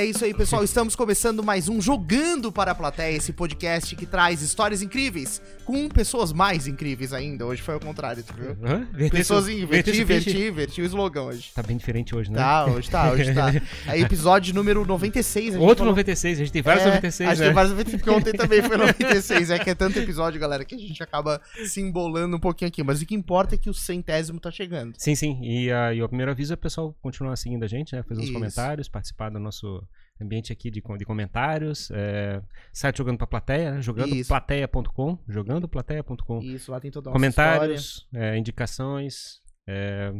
É isso aí, pessoal. Estamos começando mais um Jogando para a Plateia, esse podcast que traz histórias incríveis com pessoas mais incríveis ainda. Hoje foi ao contrário, tu viu? Hã? Pessoas inverti, inverti, inverti o slogan hoje. Tá bem diferente hoje, né? Tá, hoje tá, hoje tá. Aí, episódio número 96. a gente Outro falou- 96, a gente tem vários É, 96, Acho que né? tem vários 96, porque ontem também foi 96. É que é tanto episódio, galera, que a gente acaba se embolando um pouquinho aqui. Mas o que importa é que o centésimo tá chegando. Sim, sim. E, ah, e o primeiro aviso é o pessoal continuar seguindo a gente, né? Fazer uns Isso. comentários, participar do nosso ambiente aqui de, de comentários. É, site jogando pra plateia, né? jogandoplateia.com, jogandoplateia.com. Isso, lá tem toda a Comentários, é, indicações. é,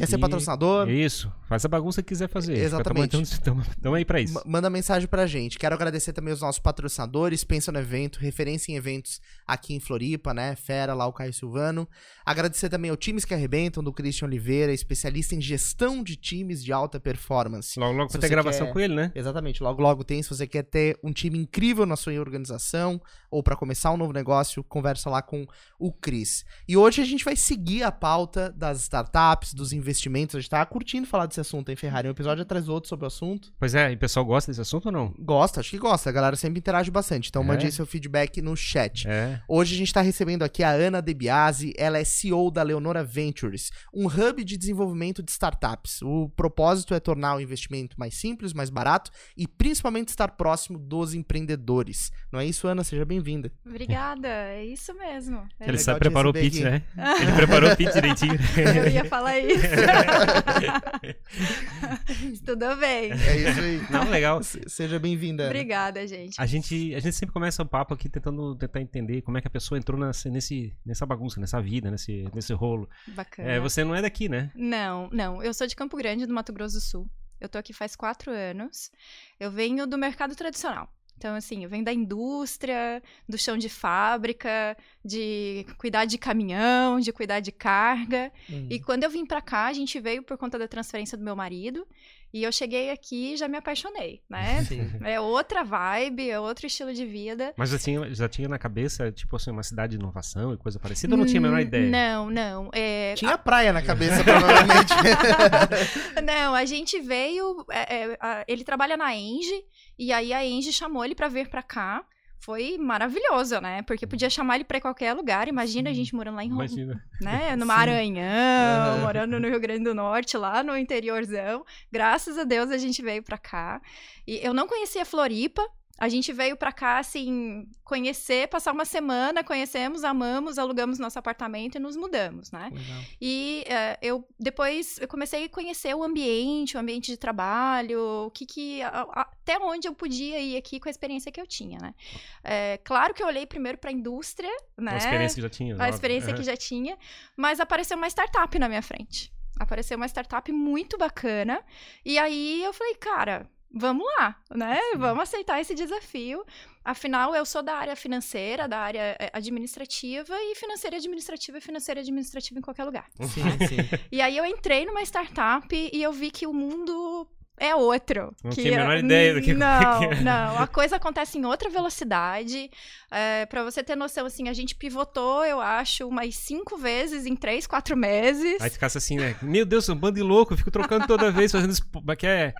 Quer ser E- patrocinador? isso, faz a bagunça que quiser fazer. Exatamente. Tamo, tamo- tamo aí pra isso. Ma- Manda mensagem pra gente. Quero agradecer também os nossos patrocinadores, Pensa no Evento, referência em eventos aqui em Floripa, né? Fera, lá o Caio Silvano. Agradecer também ao Times que Arrebentam, do Christian Oliveira, especialista em gestão de times de alta performance. Logo, logo pra ter gravação quer- com ele, né? Exatamente, logo logo tem. Se você quer ter um time incrível na sua organização ou para começar um novo negócio, conversa lá com o Cris. E hoje a gente vai seguir a pauta das startups, dos investimentos. A gente tá curtindo falar desse assunto, hein, Ferrari? Um episódio atrás do outro sobre o assunto. Pois é, e o pessoal gosta desse assunto ou não? Gosta, acho que gosta. A galera sempre interage bastante. Então É? mande aí seu feedback no chat. É. Hoje a gente está recebendo aqui a Ana De Biasi, ela é CEO da Leonora Ventures, um hub de desenvolvimento de startups. O propósito é tornar o investimento mais simples, mais barato e principalmente estar próximo dos empreendedores. Não é isso, Ana? Seja bem-vinda. Obrigada, é isso mesmo. É, Ele sabe, preparou o pitch, aqui. né? Ele preparou o pitch direitinho. Eu ia falar isso. Tudo bem. É isso aí. Não, legal. Se- Seja bem-vinda. Obrigada, gente. A gente, a gente sempre começa o papo aqui tentando tentar entender como é que a pessoa entrou nessa, nesse, nessa bagunça, nessa vida, nesse, nesse rolo. Bacana. É, você não é daqui, né? Não, não. Eu sou de Campo Grande, do Mato Grosso do Sul. Eu tô aqui faz quatro anos. Eu venho do mercado tradicional. Então, assim, eu venho da indústria, do chão de fábrica, de cuidar de caminhão, de cuidar de carga. Hum. E quando eu vim pra cá, a gente veio por conta da transferência do meu marido. E eu cheguei aqui e já me apaixonei, né? Sim. É outra vibe, é outro estilo de vida. Mas já tinha, já tinha na cabeça, tipo assim, uma cidade de inovação e coisa parecida, ou não tinha a menor Hum, ideia? Não, não. É, Tinha praia na cabeça, provavelmente. Não, a gente veio. é, é, a- ele trabalha na Engie, e aí a Engie chamou ele pra vir pra cá. Foi maravilhoso, né? Porque podia chamar ele pra qualquer lugar. Imagina a gente morando lá em Roma, Imagina. né? No. Maranhão, morando no Rio Grande do Norte, lá no interiorzão. Graças a Deus a gente veio pra cá. E eu não conhecia Floripa. A gente veio pra cá, assim, conhecer, passar uma semana, conhecemos, amamos, alugamos nosso apartamento e nos mudamos, né? Legal. E eh, eu depois eu comecei a conhecer o ambiente, o ambiente de trabalho, o que que a- a- até onde eu podia ir aqui com a experiência que eu tinha, né? É, claro que eu olhei primeiro para a indústria, né? Uma experiência que já tinha. a experiência que já tinha, mas apareceu uma startup na minha frente. Apareceu uma startup muito bacana. E aí eu falei, cara, vamos lá, né? Vamos aceitar esse desafio. Afinal, eu sou da área financeira, da área eh, administrativa, e financeira e administrativa é financeira administrativa em qualquer lugar. Sim, sim. E aí eu entrei numa startup e eu vi que o mundo é outro. Não que tinha a menor ideia do que- Não, que não. A coisa acontece em outra velocidade. É, para você ter noção, assim, a gente pivotou, eu acho, umas cinco vezes em três, quatro meses. Aí ficasse assim, né? Meu Deus, um bando de louco, eu fico trocando toda vez, fazendo isso. Como é que é?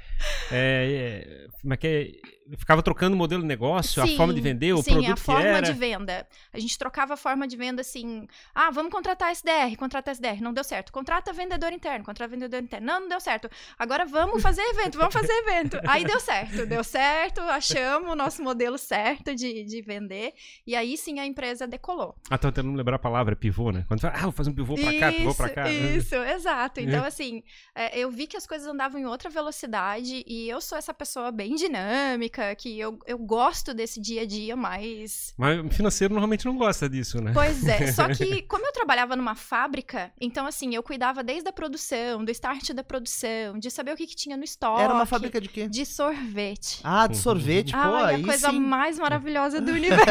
é, é, como é que é? Ficava trocando o modelo de negócio, a Sim, forma de vender, o sim, produto a que forma era. de venda. A gente trocava a forma de venda assim. Ah, vamos contratar SDR, contratar SDR, não deu certo. Contrata vendedor interno, contrata vendedor interno. Não, não deu certo. Agora vamos fazer evento, vamos fazer evento. Aí deu certo, deu certo, achamos o nosso modelo certo de, de vender. E aí sim a empresa decolou. Ah, tô tentando lembrar a palavra, pivô, né? Quando fala, ah, vou fazer um pivô pra cá, pivô pra cá. Isso, exato. Então, assim, é, eu vi que as coisas andavam em outra velocidade e eu sou essa pessoa bem dinâmica, que eu, eu gosto desse dia a dia mais. Mas o financeiro normalmente não gosta disso, né? Pois é, só que como eu trabalhava numa fábrica, então assim, eu cuidava desde a produção, do start da produção, de saber o que, que tinha no estoque. Era uma fábrica de quê? de sorvete. Ah, de sorvete, pô, Ah, aí a coisa sim. mais maravilhosa do universo.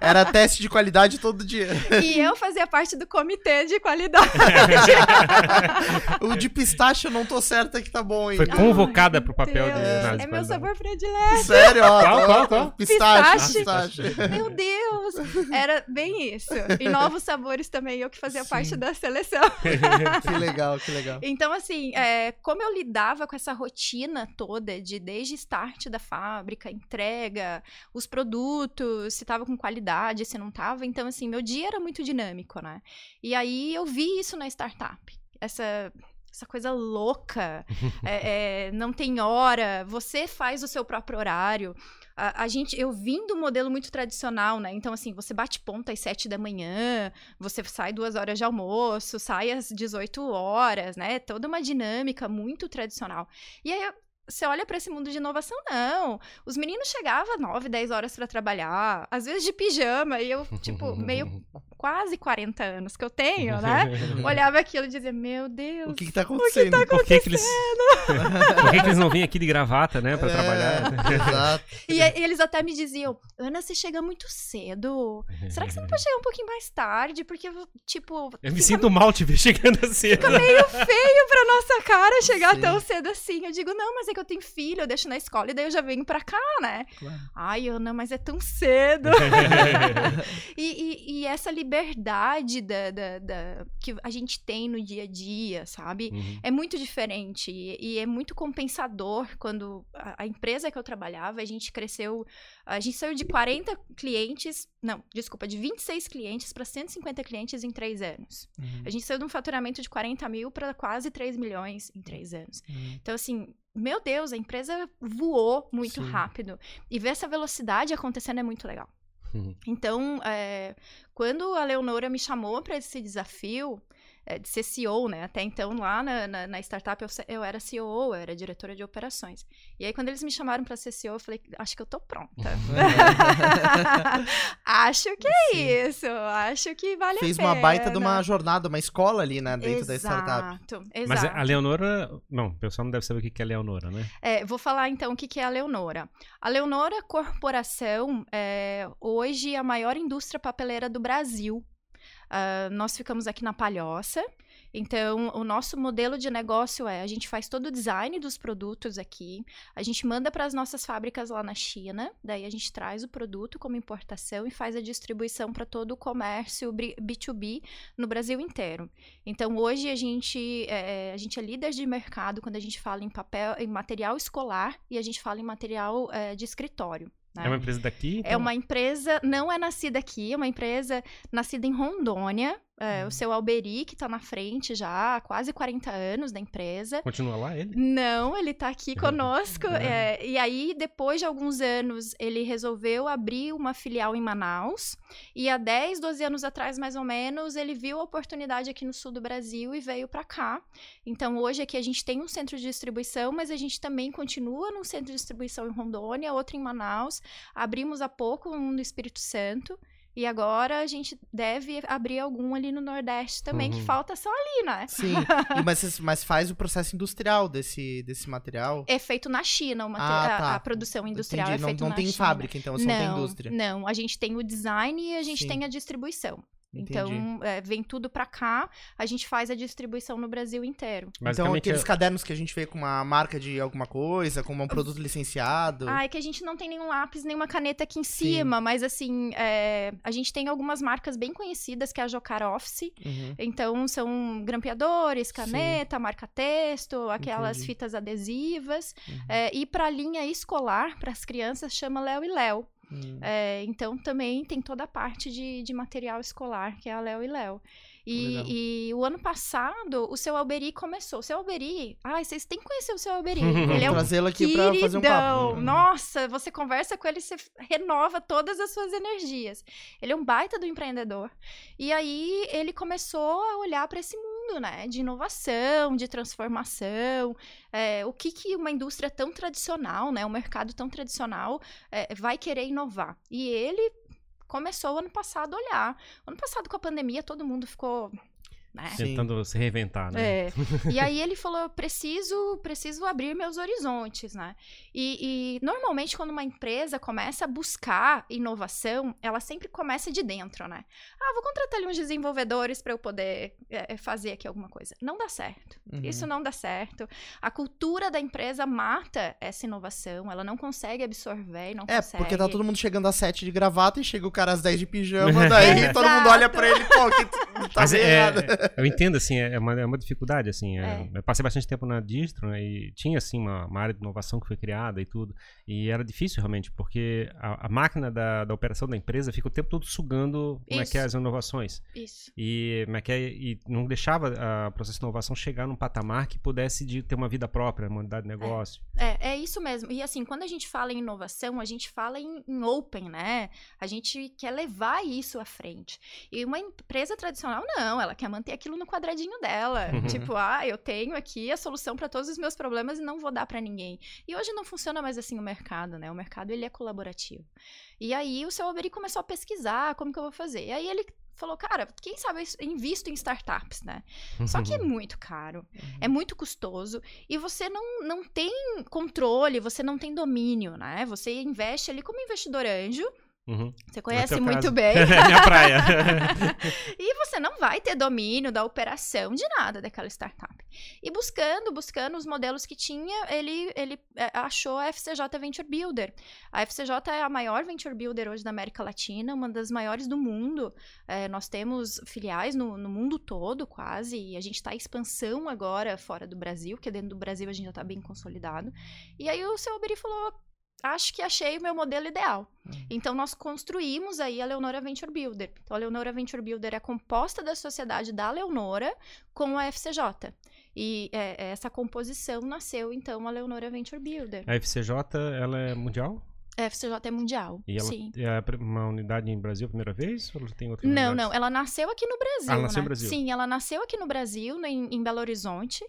Era teste de qualidade todo dia. e eu fazia parte do comitê de qualidade. o de pistache eu não tô certa que tá bom, hein? Foi convocada pro papel de Deus, análise É de meu sabor predileto. Sério? Ó, qual, qual, qual? Pistache, pistache. Meu Deus! Era bem isso. E novos sabores também, eu que fazia Sim. parte da seleção. que legal, que legal. Então, assim, é, como eu lidava com essa rotina toda de desde start da fábrica, entrega, os produtos, se tava com qualidade, se não tava. Então, assim, meu dia era muito dinâmico, né? E aí eu vi isso na startup. Essa essa coisa louca, é, é, não tem hora, você faz o seu próprio horário. A, a, gente, eu vim do modelo muito tradicional, né? Então, assim, você bate ponta às sete da manhã, você sai duas horas de almoço, sai às 18 horas, né? Toda uma dinâmica muito tradicional. E aí, você olha para esse mundo de inovação, não. Os meninos chegavam 9, 10 horas para trabalhar, às vezes de pijama, e eu, tipo, meio quase 40 anos que eu tenho, né? Olhava aquilo e dizia, meu Deus. O que, que tá acontecendo? O que tá acontecendo? Por que, que eles... Por que, que eles não vêm aqui de gravata, né? Pra é, trabalhar. Exato. E, e, eles até me diziam, Ana, você chega muito cedo. Será que você não pode chegar um pouquinho mais tarde? Porque, tipo. Eu me sinto mal te ver chegando assim. Fica meio feio pra nossa cara chegar Sim. tão cedo assim. Eu digo, não, mas é que eu tenho filho, eu deixo na escola e daí eu já venho pra cá, né? Claro. Ai, Ana, mas é tão cedo. e, e, e essa liberdade da, da, da, que a gente tem no dia a dia, sabe? Uhum. É muito diferente e, e, é muito compensador quando a, a, empresa que eu trabalhava, a gente cresceu, a gente saiu de 40 clientes, não, desculpa, de 26 clientes para 150 clientes em três anos. Uhum. A gente saiu de um faturamento de 40 mil para quase 3 milhões em três anos. Uhum. Então, assim, meu Deus, a empresa voou muito Sim. rápido. E ver essa velocidade acontecendo é muito legal. Uhum. Então, é, quando a Leonora me chamou para esse desafio, de ser CEO, né? Até então, lá na, na, na startup, eu, eu, era CEO, eu era diretora de operações. E aí, quando eles me chamaram para ser CEO, eu falei, acho que eu tô pronta. acho que é Sim. isso, acho que vale Fez a pena. Fez uma baita de uma jornada, uma escola ali, né? Dentro exato, da startup. Exato, Mas a Leonora, não, o pessoal não deve saber o que é a Leonora, né? É, vou falar então o que é a Leonora. A Leonora Corporação é hoje a maior indústria papeleira do Brasil. Uh, nós ficamos aqui na Palhoça. Então, o nosso modelo de negócio é: a gente faz todo o design dos produtos aqui, a gente manda para as nossas fábricas lá na China, daí a gente traz o produto como importação e faz a distribuição para todo o comércio B2B no Brasil inteiro. Então, hoje a gente, é, a gente é líder de mercado quando a gente fala em papel, em material escolar e a gente fala em material é, de escritório. Né? É uma empresa daqui? Então... É uma empresa, não é nascida aqui, é uma empresa nascida em Rondônia, é, uhum. O seu Alberi, que está na frente já há quase 40 anos da empresa. Continua lá ele? Não, ele está aqui conosco. é, e aí, depois de alguns anos, ele resolveu abrir uma filial em Manaus. E há 10, 12 anos atrás, mais ou menos, ele viu a oportunidade aqui no sul do Brasil e veio para cá. Então, hoje aqui a gente tem um centro de distribuição, mas a gente também continua num centro de distribuição em Rondônia, outro em Manaus. Abrimos há pouco um no Espírito Santo. E agora a gente deve abrir algum ali no Nordeste também, uhum. que falta só ali, né? Sim, mas, mas faz o processo industrial desse, desse material? É feito na China, o ah, tá. a, a, produção industrial Entendi. é feita não, não tem China. fábrica, então, só não, tem indústria. Não, a gente tem o design e a gente Sim. tem a distribuição. Então, é, vem tudo para cá, a gente faz a distribuição no Brasil inteiro. Então, aqueles é... cadernos que a gente vê com uma marca de alguma coisa, com um produto licenciado. Ah, é que a gente não tem nenhum lápis, nenhuma caneta aqui em cima, Sim. mas assim, é... a gente tem algumas marcas bem conhecidas, que é a Jocar Office. Uhum. Então, são grampeadores, caneta, Sim. marca-texto, aquelas Entendi. fitas adesivas. Uhum. É, e para a linha escolar, para as crianças, chama Léo e Léo. Hum. É, então também tem toda a parte de, de material escolar, que é a Léo e Léo. E, e, o ano passado, o seu Alberi começou. O seu Alberi, ai, vocês têm que conhecer o seu Alberi. Ele é um Trazê-lo aqui queridão. pra fazer um papo. Nossa, você conversa com ele, você renova todas as suas energias. Ele é um baita do empreendedor. E aí ele começou a olhar para esse mundo, né? De inovação, de transformação. É, o que, que uma indústria tão tradicional, né? Um mercado tão tradicional é, vai querer inovar. E ele começou ano passado a olhar. Ano passado, com a pandemia, todo mundo ficou né? Tentando se reinventar, né? É. E aí ele falou, preciso, preciso abrir meus horizontes, né? E, e, normalmente quando uma empresa começa a buscar inovação, ela sempre começa de dentro, né? Ah, vou contratar ali uns desenvolvedores para eu poder é, fazer aqui alguma coisa. Não dá certo. Uhum. Isso não dá certo. A cultura da empresa mata essa inovação, ela não consegue absorver, não é, consegue. É, porque tá todo mundo chegando às sete de gravata e chega o cara às dez de pijama, daí todo mundo olha para ele, pô, que tá Mas é, errado. Eu entendo, assim, é uma, é uma dificuldade, assim. É. Eu passei bastante tempo na distro, né, e tinha, assim, uma, uma área de inovação que foi criada e tudo. E era difícil realmente, porque a, a máquina da, da, operação da empresa fica o tempo todo sugando como é que é as inovações. Isso. E, como é que é, e não deixava o processo de inovação chegar num patamar que pudesse de ter uma vida própria, uma unidade de negócio. É, é, é isso mesmo. E assim, quando a gente fala em inovação, a gente fala em, em open, né? A gente quer levar isso à frente. E uma empresa tradicional, não, ela quer manter aquilo no quadradinho dela. Uhum. Tipo, ah, eu tenho aqui a solução para todos os meus problemas e não vou dar para ninguém. E hoje não funciona mais assim o mercado, né? O mercado ele é colaborativo. E aí o seu Alberi começou a pesquisar como que eu vou fazer. E aí ele falou, cara, quem sabe eu invisto em startups, né? Só que é muito caro, uhum. é muito custoso e você não, não tem controle, você não tem domínio, né? Você investe ali como investidor anjo, Uhum. Você conhece muito caso. bem. é minha praia. e você não vai ter domínio da operação de nada daquela startup. E buscando, buscando os modelos que tinha, ele, ele é, achou a FCJ Venture Builder. A FCJ é a maior Venture Builder hoje da América Latina, uma das maiores do mundo. É, nós temos filiais no, no, mundo todo, quase, e a gente está em expansão agora fora do Brasil, porque dentro do Brasil a gente já está bem consolidado. E aí o seu Alberi falou, acho que achei o meu modelo ideal. Uhum. Então, nós construímos aí a Leonora Venture Builder. Então, a Leonora Venture Builder é composta da sociedade da Leonora com a FCJ. E é, essa composição nasceu, então, a Leonora Venture Builder. A FCJ, ela é mundial? A FCJ é mundial. E ela sim. é uma unidade em Brasil a primeira vez? Ou tem outra Não, não. Ela nasceu aqui no Brasil. Ah, ela nasceu né? no Brasil. Sim, ela nasceu aqui no Brasil, em, em Belo Horizonte.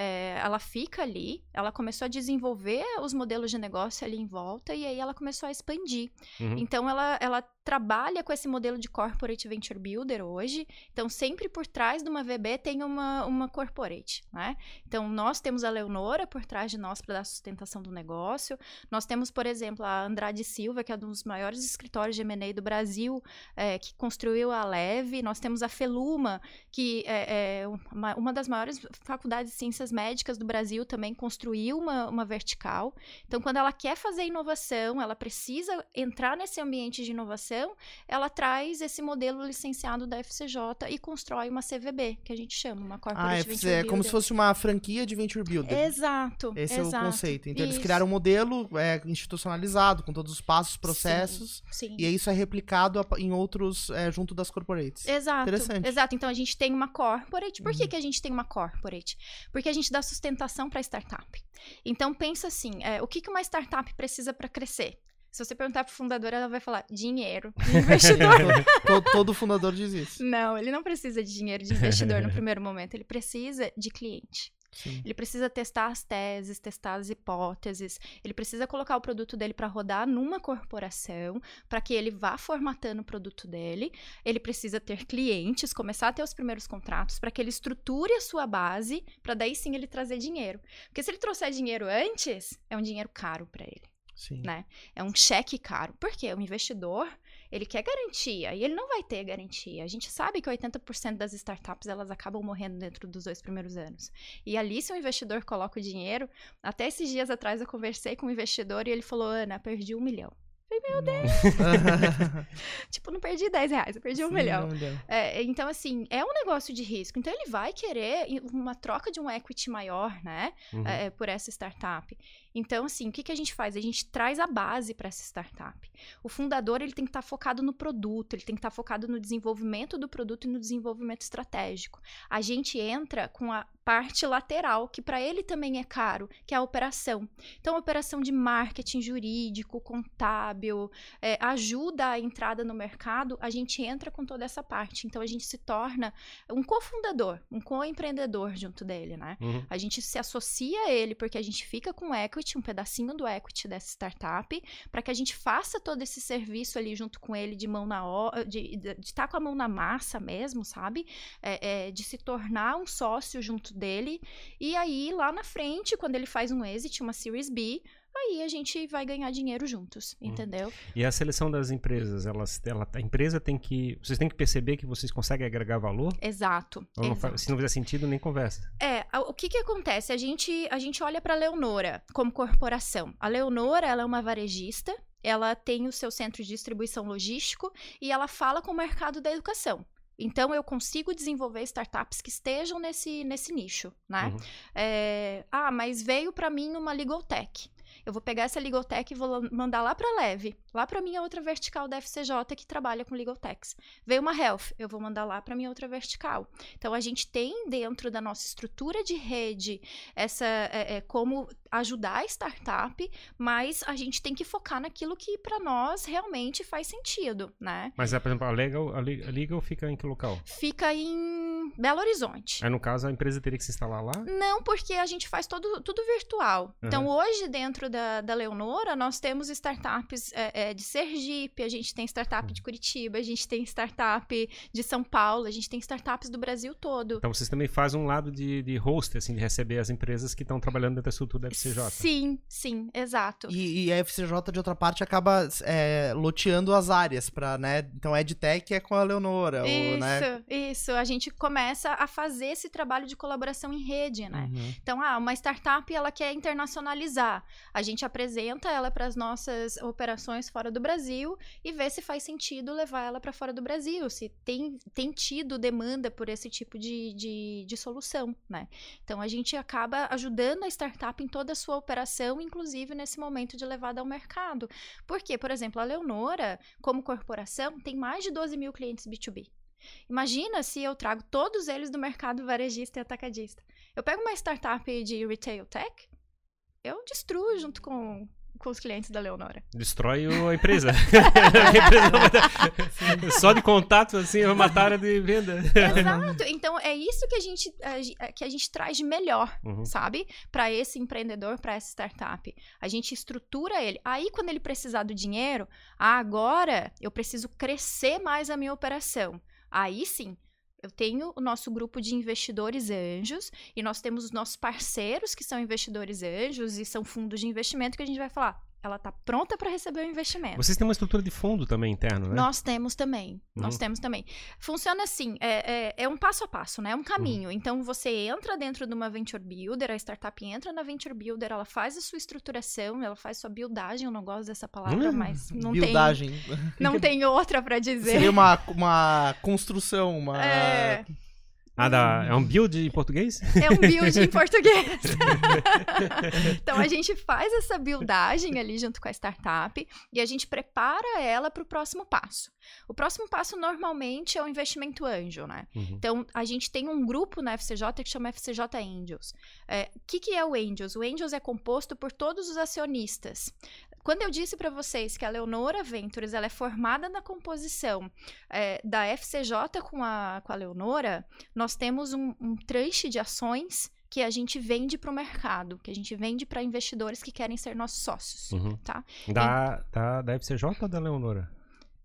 É, ela fica ali, ela começou a desenvolver os modelos de negócio ali em volta e aí ela começou a expandir. Uhum. Então ela, ela trabalha com esse modelo de corporate venture builder hoje. Então sempre por trás de uma VB tem uma, uma corporate, né? Então nós temos a Leonora por trás de nós para dar sustentação do negócio. Nós temos, por exemplo, a Andrade Silva, que é um dos maiores escritórios de M&A do Brasil, é, que construiu a Leve. Nós temos a Feluma, que é, é uma, uma das maiores faculdades de ciências ciências médicas do Brasil também construiu uma, uma vertical. Então, quando ela quer fazer inovação, ela precisa entrar nesse ambiente de inovação, ela traz esse modelo licenciado da FCJ e constrói uma CVB, que a gente chama, uma Corporate ah, Venture É como se fosse uma franquia de Venture Builder. Exato. Esse exato, é o conceito. Então, isso. eles criaram um modelo é, institucionalizado, com todos os passos, processos. Sim, sim. E isso é replicado em outros, é, junto das corporates. Exato. Interessante. Exato. Então, a gente tem uma corporate. Por uhum. que, que a gente tem uma corporate? Porque que a gente dá sustentação para a startup. Então, pensa assim: é, o que, que uma startup precisa para crescer? Se você perguntar para o fundador, ela vai falar dinheiro de investidor. todo, todo, fundador diz isso. Não, ele não precisa de dinheiro de investidor no primeiro momento, ele precisa de cliente. Sim. Ele precisa testar as teses, testar as hipóteses. Ele precisa colocar o produto dele para rodar numa corporação, para que ele vá formatando o produto dele. Ele precisa ter clientes, começar a ter os primeiros contratos, para que ele estruture a sua base, para daí sim ele trazer dinheiro. Porque se ele trouxer dinheiro antes, é um dinheiro caro para ele. Sim. Né? É um cheque caro. Por quê? O investidor, ele quer garantia e ele não vai ter garantia. A gente sabe que 80% das startups elas acabam morrendo dentro dos dois primeiros anos. E ali, se o investidor coloca o dinheiro, até esses dias atrás eu conversei com um investidor e ele falou: Ana, perdi um milhão. Falei, meu Deus! tipo, não perdi 10 reais, eu perdi um Sim, milhão. É, então, assim, é um negócio de risco. Então, ele vai querer uma troca de um equity maior, né? Uhum. É, por essa startup. Então, assim, o que, que a gente faz? A gente traz a base para essa startup. O fundador, ele tem que estar tá focado no produto, ele tem que estar tá focado no desenvolvimento do produto e no desenvolvimento estratégico. A gente entra com a parte lateral, que para ele também é caro, que é a operação. Então, a operação de marketing jurídico, contábil, é, ajuda a entrada no mercado, a gente entra com toda essa parte. Então, a gente se torna um cofundador, um co-empreendedor junto dele, né? Uhum. A gente se associa a ele porque a gente fica com equity, um pedacinho do equity dessa startup, para que a gente faça todo esse serviço ali junto com ele de mão na de estar tá com a mão na massa mesmo, sabe? É, é, de se tornar um sócio junto dele. E aí, lá na frente, quando ele faz um exit, uma Series B, aí a gente vai ganhar dinheiro juntos, hum. entendeu? E a seleção das empresas, elas, ela, a empresa tem que, vocês têm que perceber que vocês conseguem agregar valor? Exato. Não exato. se não fizer sentido, nem conversa. É, o que que acontece? A gente, a gente olha para a Leonora como corporação. A Leonora, ela é uma varejista, ela tem o seu centro de distribuição logístico e ela fala com o mercado da educação. Então, eu consigo desenvolver startups que estejam nesse, nesse nicho, né? Uhum. É, ah, mas veio para mim uma legal tech. Eu vou pegar essa legal tech e vou mandar lá para Leve, lá para minha outra vertical da FCJ que trabalha com legal techs. Veio uma health, eu vou mandar lá para minha outra vertical. Então a gente tem dentro da nossa estrutura de rede essa é, é, como ajudar a startup, mas a gente tem que focar naquilo que para nós realmente faz sentido, né? Mas, por exemplo, a Legal, a Legal fica em que local? Fica em Belo Horizonte. Aí, no caso, a empresa teria que se instalar lá? Não, porque a gente faz todo, tudo virtual. Uhum. Então, hoje, dentro da, da Leonora, nós temos startups é, é, de Sergipe, a gente tem startup de Curitiba, a gente tem startup de São Paulo, a gente tem startups do Brasil todo. Então, vocês também fazem um lado de, de host, assim, de receber as empresas que estão trabalhando dentro da estrutura FCJ. Sim, sim, exato. E, e a FCJ, de outra parte, acaba é, loteando as áreas para, né? Então, EdTech é com a Leonora. Isso, ou, né? isso. A gente começa a fazer esse trabalho de colaboração em rede, né? Uhum. Então, ah, uma startup, ela quer internacionalizar. A gente apresenta ela para as nossas operações fora do Brasil e vê se faz sentido levar ela para fora do Brasil, se tem, tem tido demanda por esse tipo de, de, de solução, né? Então, a gente acaba ajudando a startup em toda a sua operação, inclusive nesse momento de levada ao mercado. Porque, por exemplo, a Leonora, como corporação, tem mais de 12 mil clientes B2B. Imagina se eu trago todos eles do mercado varejista e atacadista. Eu pego uma startup de retail tech, eu destruo junto com com os clientes da Leonora. Destrói a empresa. Só de contato, assim, é uma matar de venda. Exato. Então, é isso que a gente, que a gente traz de melhor, uhum. sabe? Para esse empreendedor, para essa startup. A gente estrutura ele. Aí, quando ele precisar do dinheiro, ah, agora eu preciso crescer mais a minha operação. Aí sim, eu tenho o nosso grupo de investidores anjos e nós temos os nossos parceiros que são investidores anjos e são fundos de investimento que a gente vai falar ela está pronta para receber o investimento. Vocês têm uma estrutura de fundo também interno, né? Nós temos também. Uhum. Nós temos também. Funciona assim, é, é, é, um passo a passo, né? É um caminho. Uhum. Então, você entra dentro de uma Venture Builder, a startup entra na Venture Builder, ela faz a sua estruturação, ela faz sua buildagem, eu não gosto dessa palavra, hum, mas não buildagem. tem... Não tem outra para dizer. Seria uma, uma construção, uma... É... Ah, da, é um build em português? É um build em português. então a gente faz essa buildagem ali junto com a startup e a gente prepara ela para o próximo passo. O próximo passo normalmente é o investimento anjo, né? Uhum. Então a gente tem um grupo na FCJ que chama FCJ Angels. O é, que, que é o Angels? O Angels é composto por todos os acionistas. Quando eu disse para vocês que a Leonora Ventures ela é formada na composição é, da FCJ com a, com a Leonora, nós temos um, um tranche de ações que a gente vende para o mercado, que a gente vende para investidores que querem ser nossos sócios, uhum. tá? Da, e... da, da FCJ ou da Leonora?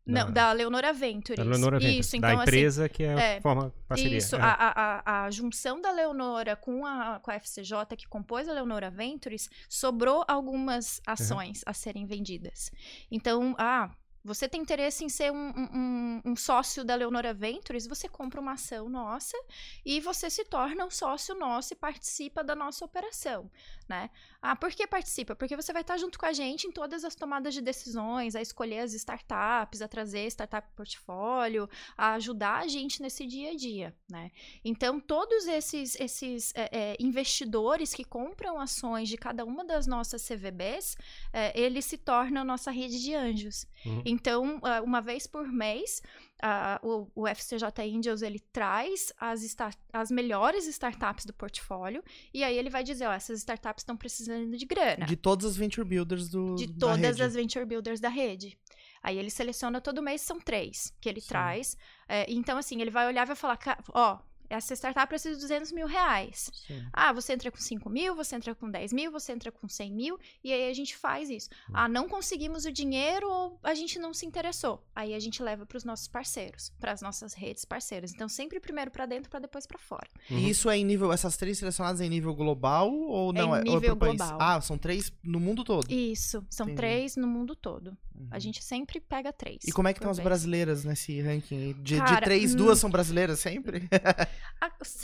Não, da, Leonora Ventures. Da Leonora Ventures. Isso, então, da assim, empresa assim, que é, é forma parceria. Isso, é. a, a, a, junção da Leonora com a, com a FCJ, que compôs a Leonora Ventures, sobrou algumas ações uhum. a serem vendidas. Então, ah, você tem interesse em ser um, um, um, sócio da Leonora Ventures, você compra uma ação nossa e você se torna um sócio nosso e participa da nossa operação, né? Ah, por que participa? Porque você vai estar junto com a gente em todas as tomadas de decisões, a escolher as startups, a trazer startup portfólio, a ajudar a gente nesse dia a dia, né? Então, todos esses, esses é, é, investidores que compram ações de cada uma das nossas CVBs, é, eles se tornam nossa rede de anjos. Uhum. Então, uh, uma vez por mês, uh, o, o, FCJ Angels ele traz as, as melhores startups do portfólio e aí ele vai dizer, ó, essas startups estão precisando de grana. De todas as venture builders do De todas as venture builders da rede. Aí ele seleciona todo mês, são três que ele Sim. traz. É, então, assim, ele vai olhar e vai falar, ó, essa startup precisa de 200 mil reais. Sim. Ah, você entra com 5 mil, você entra com 10 mil, você entra com 100 mil, e aí a gente faz isso. Hum. Ah, não conseguimos o dinheiro ou a gente não se interessou. Aí a gente leva para os nossos parceiros, para as nossas redes parceiras. Então, sempre primeiro para dentro, para depois para fora. Uhum. E isso é em nível, essas três selecionadas é em nível global ou não? É em nível é global. Ah, são três no mundo todo? Isso, são Entendi. três no mundo todo. Uhum. A gente sempre pega três. E como é que estão as brasileiras nesse ranking? De, Cara, de três, hum... duas são brasileiras sempre?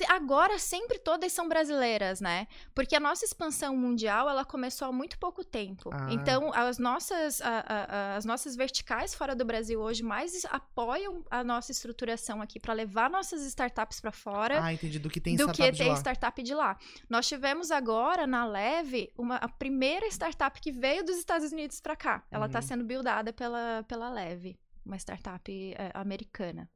agora sempre todas são brasileiras, né? Porque a nossa expansão mundial, ela começou há muito pouco tempo. Ah. Então, as nossas, a, a, as nossas verticais fora do Brasil hoje mais apoiam a nossa estruturação aqui para levar nossas startups para fora. Ah, entendi. Do que tem do startup que tem startup de lá. Nós tivemos agora, na Leve, uma, a primeira startup que veio dos Estados Unidos para cá. Ela está uhum. sendo buildada pela, pela Leve, uma startup é, americana.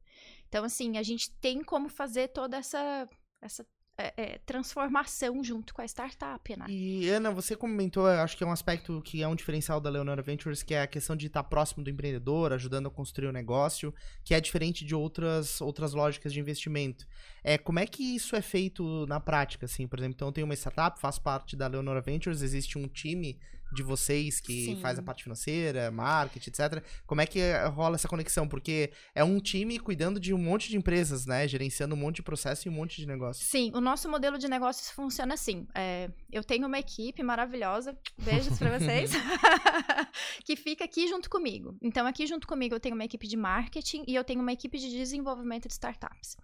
Então, assim, a gente tem como fazer toda essa, essa é, é, transformação junto com a startup, né? E, Ana, você comentou, acho que é um aspecto que é um diferencial da Leonora Ventures, que é a questão de estar próximo do empreendedor, ajudando a construir o um negócio, que é diferente de outras, outras lógicas de investimento. É, como é que isso é feito na prática, assim? Por exemplo, então eu tenho uma startup, faço parte da Leonora Ventures, existe um time de vocês que Sim. faz a parte financeira, marketing, etc. Como é que rola essa conexão? Porque é um time cuidando de um monte de empresas, né? Gerenciando um monte de processo e um monte de negócio. Sim, o nosso modelo de negócios funciona assim. É, eu tenho uma equipe maravilhosa, beijos para vocês, que fica aqui junto comigo. Então, aqui junto comigo eu tenho uma equipe de marketing e eu tenho uma equipe de desenvolvimento de startups.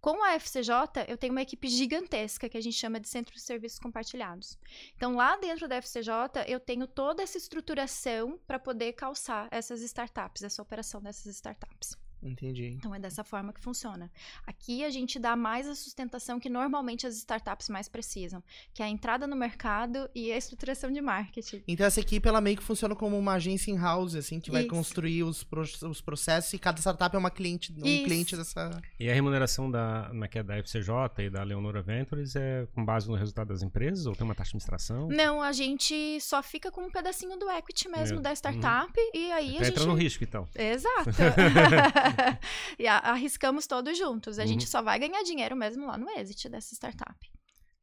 Com a FCJ, eu tenho uma equipe gigantesca que a gente chama de Centro de Serviços Compartilhados. Então, lá dentro da FCJ, eu tenho toda essa estruturação para poder calçar essas startups, essa operação dessas startups. Entendi. Então é dessa forma que funciona. Aqui a gente dá mais a sustentação que normalmente as startups mais precisam, que é a entrada no mercado e a estruturação de marketing. Então essa equipe ela meio que funciona como uma agência in-house, assim, que vai Isso. construir os, os processos e cada startup é uma cliente, um Isso. cliente dessa. E a remuneração da, é, da FCJ e da Leonora Ventures é com base no resultado das empresas ou tem uma taxa de administração? Não, a gente só fica com um pedacinho do equity mesmo da startup uhum. e aí Até a gente. entra no risco, então. Exato. e arriscamos todos juntos. A uhum. gente só vai ganhar dinheiro mesmo lá no exit dessa startup.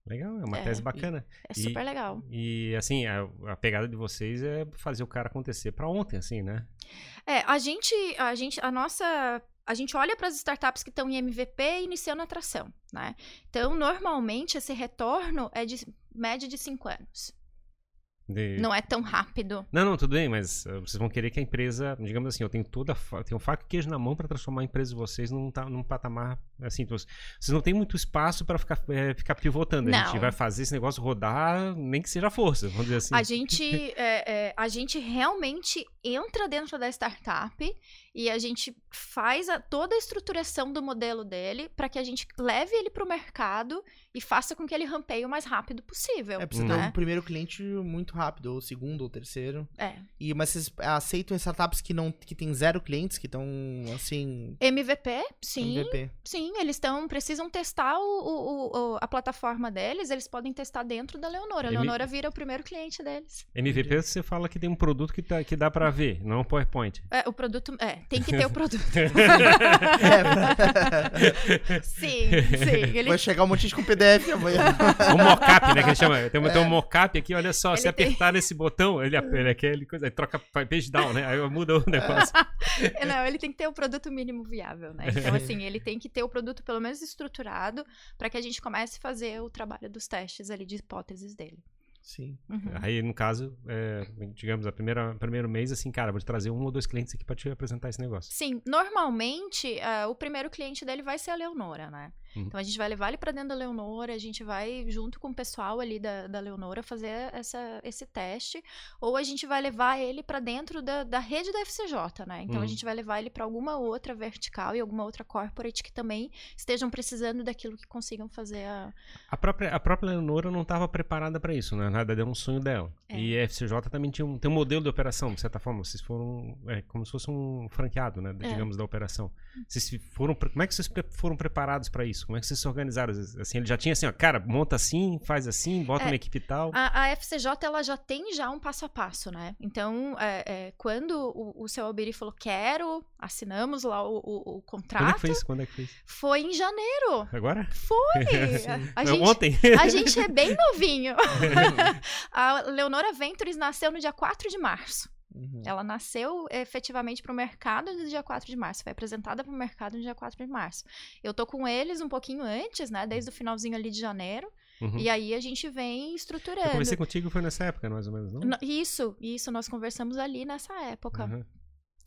Legal, é uma é, tese bacana. É super e, legal. E assim, a, a, pegada de vocês é fazer o cara acontecer para ontem, assim, né? É, a gente, a gente, a nossa a gente olha para as startups que estão em MVP e iniciando atração, né? Então, normalmente, esse retorno é de média de cinco anos. De... Não é tão rápido. Não, não, tudo bem, mas uh, vocês vão querer que a empresa, digamos assim, eu tenho toda, eu tenho faca e queijo na mão para transformar a empresa de vocês num, num patamar assim. Então, vocês não tem muito espaço para ficar, é, ficar pivotando. Não. A gente vai fazer esse negócio rodar, nem que seja força, vamos dizer assim. A gente, é, é, a gente realmente entra dentro da startup e a gente faz a, toda a estruturação do modelo dele para que a gente leve ele para o mercado e faça com que ele rampeie o mais rápido possível. É, precisa né? ter um primeiro cliente muito rápido, ou segundo, ou terceiro. É. E, mas vocês aceitam startups que não que tem zero clientes, que estão assim. MVP, sim. MVP. Sim, eles estão. precisam testar o, o, o, a plataforma deles, eles podem testar dentro da Leonora. A Leonora vira o primeiro cliente deles. MVP você fala que tem um produto que, tá, que dá para ver, não é um PowerPoint. É, o produto. É, tem que ter o produto. é, sim, sim. Ele... Vai chegar um monte de com PDF amanhã. o mockup, né? Que ele chama. Tem, é. tem um mockup aqui, olha só. Ele se tem... apertar nesse botão, ele, ele aquele coisa, aí troca page down, né? Aí muda o negócio. Não, ele tem que ter o produto mínimo viável, né? Então, assim, ele tem que ter o produto pelo menos estruturado para que a gente comece a fazer o trabalho dos testes ali de hipóteses dele. Sim. Uhum. Aí, no caso, é, digamos, a primeira primeiro mês, assim, cara, vou te trazer um ou dois clientes aqui para te apresentar esse negócio. Sim, normalmente, uh, o primeiro cliente dele vai ser a Leonora, né? Uhum. Então a gente vai levar ele para dentro da Leonora, a gente vai junto com o pessoal ali da, da Leonora fazer essa, esse teste, ou a gente vai levar ele para dentro da, da rede da FCJ, né? Então uhum. a gente vai levar ele para alguma outra vertical e alguma outra corporate que também estejam precisando daquilo que consigam fazer a a própria a própria Leonora não estava preparada para isso, né? Nada deu um sonho dela. É. E a FCJ também tinha um, tem um modelo de operação, de certa forma, vocês foram é, como se fosse um franqueado, né, é. digamos, da operação. Vocês foram como é que vocês foram preparados para isso? Como é que vocês se organizaram? Assim, ele já tinha assim, ó, cara, monta assim, faz assim, bota é, uma equipe tal. A, a, FCJ ela já tem já um passo a passo, né? Então, é, é, quando o, o seu Albiri falou quero, assinamos lá o, o, o, contrato. Quando é que foi isso? Quando é que foi isso? Foi em janeiro. Agora? Foi. a, gente, ontem. a gente é bem novinho. a Leonora Ventures nasceu no dia 4 de março. Uhum. Ela nasceu efetivamente para o mercado no dia 4 de março, foi apresentada para o mercado no dia 4 de março. Eu tô com eles um pouquinho antes, né, desde o finalzinho ali de janeiro, uhum. e aí a gente vem estruturando. Eu comecei contigo foi nessa época, mais ou menos, não? Isso, isso, nós conversamos ali nessa época. Uhum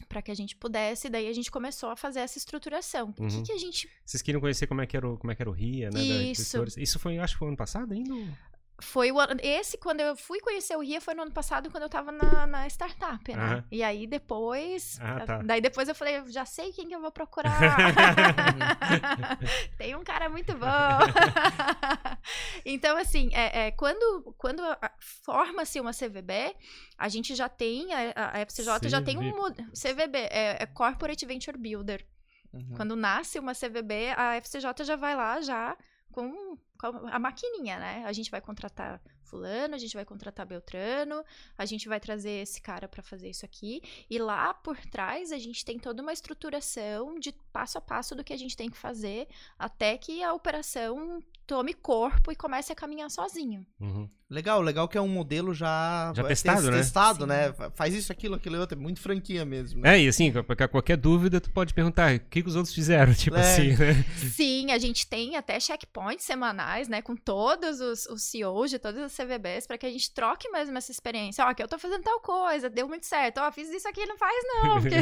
para que a gente pudesse, daí a gente começou a fazer essa estruturação. Uhum. O que, que, a gente. Vocês queriam conhecer como é que era o, como é que era o RIA, né? Isso. Isso foi, acho que foi ano passado ainda? Foi o esse, quando eu fui conhecer o Ria, foi no ano passado, quando eu tava na, na startup, né? Uhum. E aí depois. Ah, tá. Daí depois eu falei, já sei quem que eu vou procurar. Tem um cara muito bom. então, assim, é, é quando, quando forma-se uma CVB, a gente já tem, a, a FCJ CV. já tem um. CVB, é, é Corporate Venture Builder. Uhum. Quando nasce uma CVB, a FCJ já vai lá já com a maquininha, né? A gente vai contratar fulano, a gente vai contratar Beltrano, a gente vai trazer esse cara para fazer isso aqui. E lá por trás a gente tem toda uma estruturação de passo a passo do que a gente tem que fazer até que a operação tome corpo e comece a caminhar sozinho. Uhum. Legal, legal que é um modelo já, já testado, né? Testado, né? Faz isso, aquilo, aquilo outro, é muito franquia mesmo. Né? É, e assim, qualquer dúvida tu pode perguntar, o que, que os outros fizeram, tipo é. assim, né? Sim, a gente tem até checkpoints semanais, né, com todos os, os CEOs de todas as CVBs para que a gente troque mesmo essa experiência. Ó, que eu tô fazendo tal coisa, deu muito certo. Ó, fiz isso aqui, não faz não. Porque...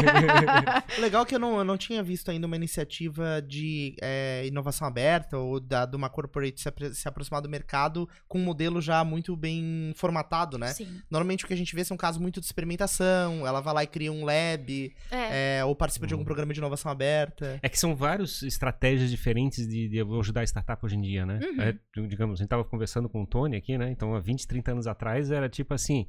legal que eu não, eu não tinha visto ainda uma iniciativa de é, inovação aberta ou da, de uma corporate se, se aproximar do mercado com um modelo já muito bem formatado, né? Sim. Normalmente o que a gente vê são casos muito de experimentação, ela vai lá e cria um lab, é. É, ou participa de algum programa de inovação aberta. É que são várias estratégias diferentes de, de ajudar a startup hoje em dia, né? Uhum. É, digamos, a gente tava conversando com o Tony aqui, né? Então, há 20, 30 anos atrás era tipo assim,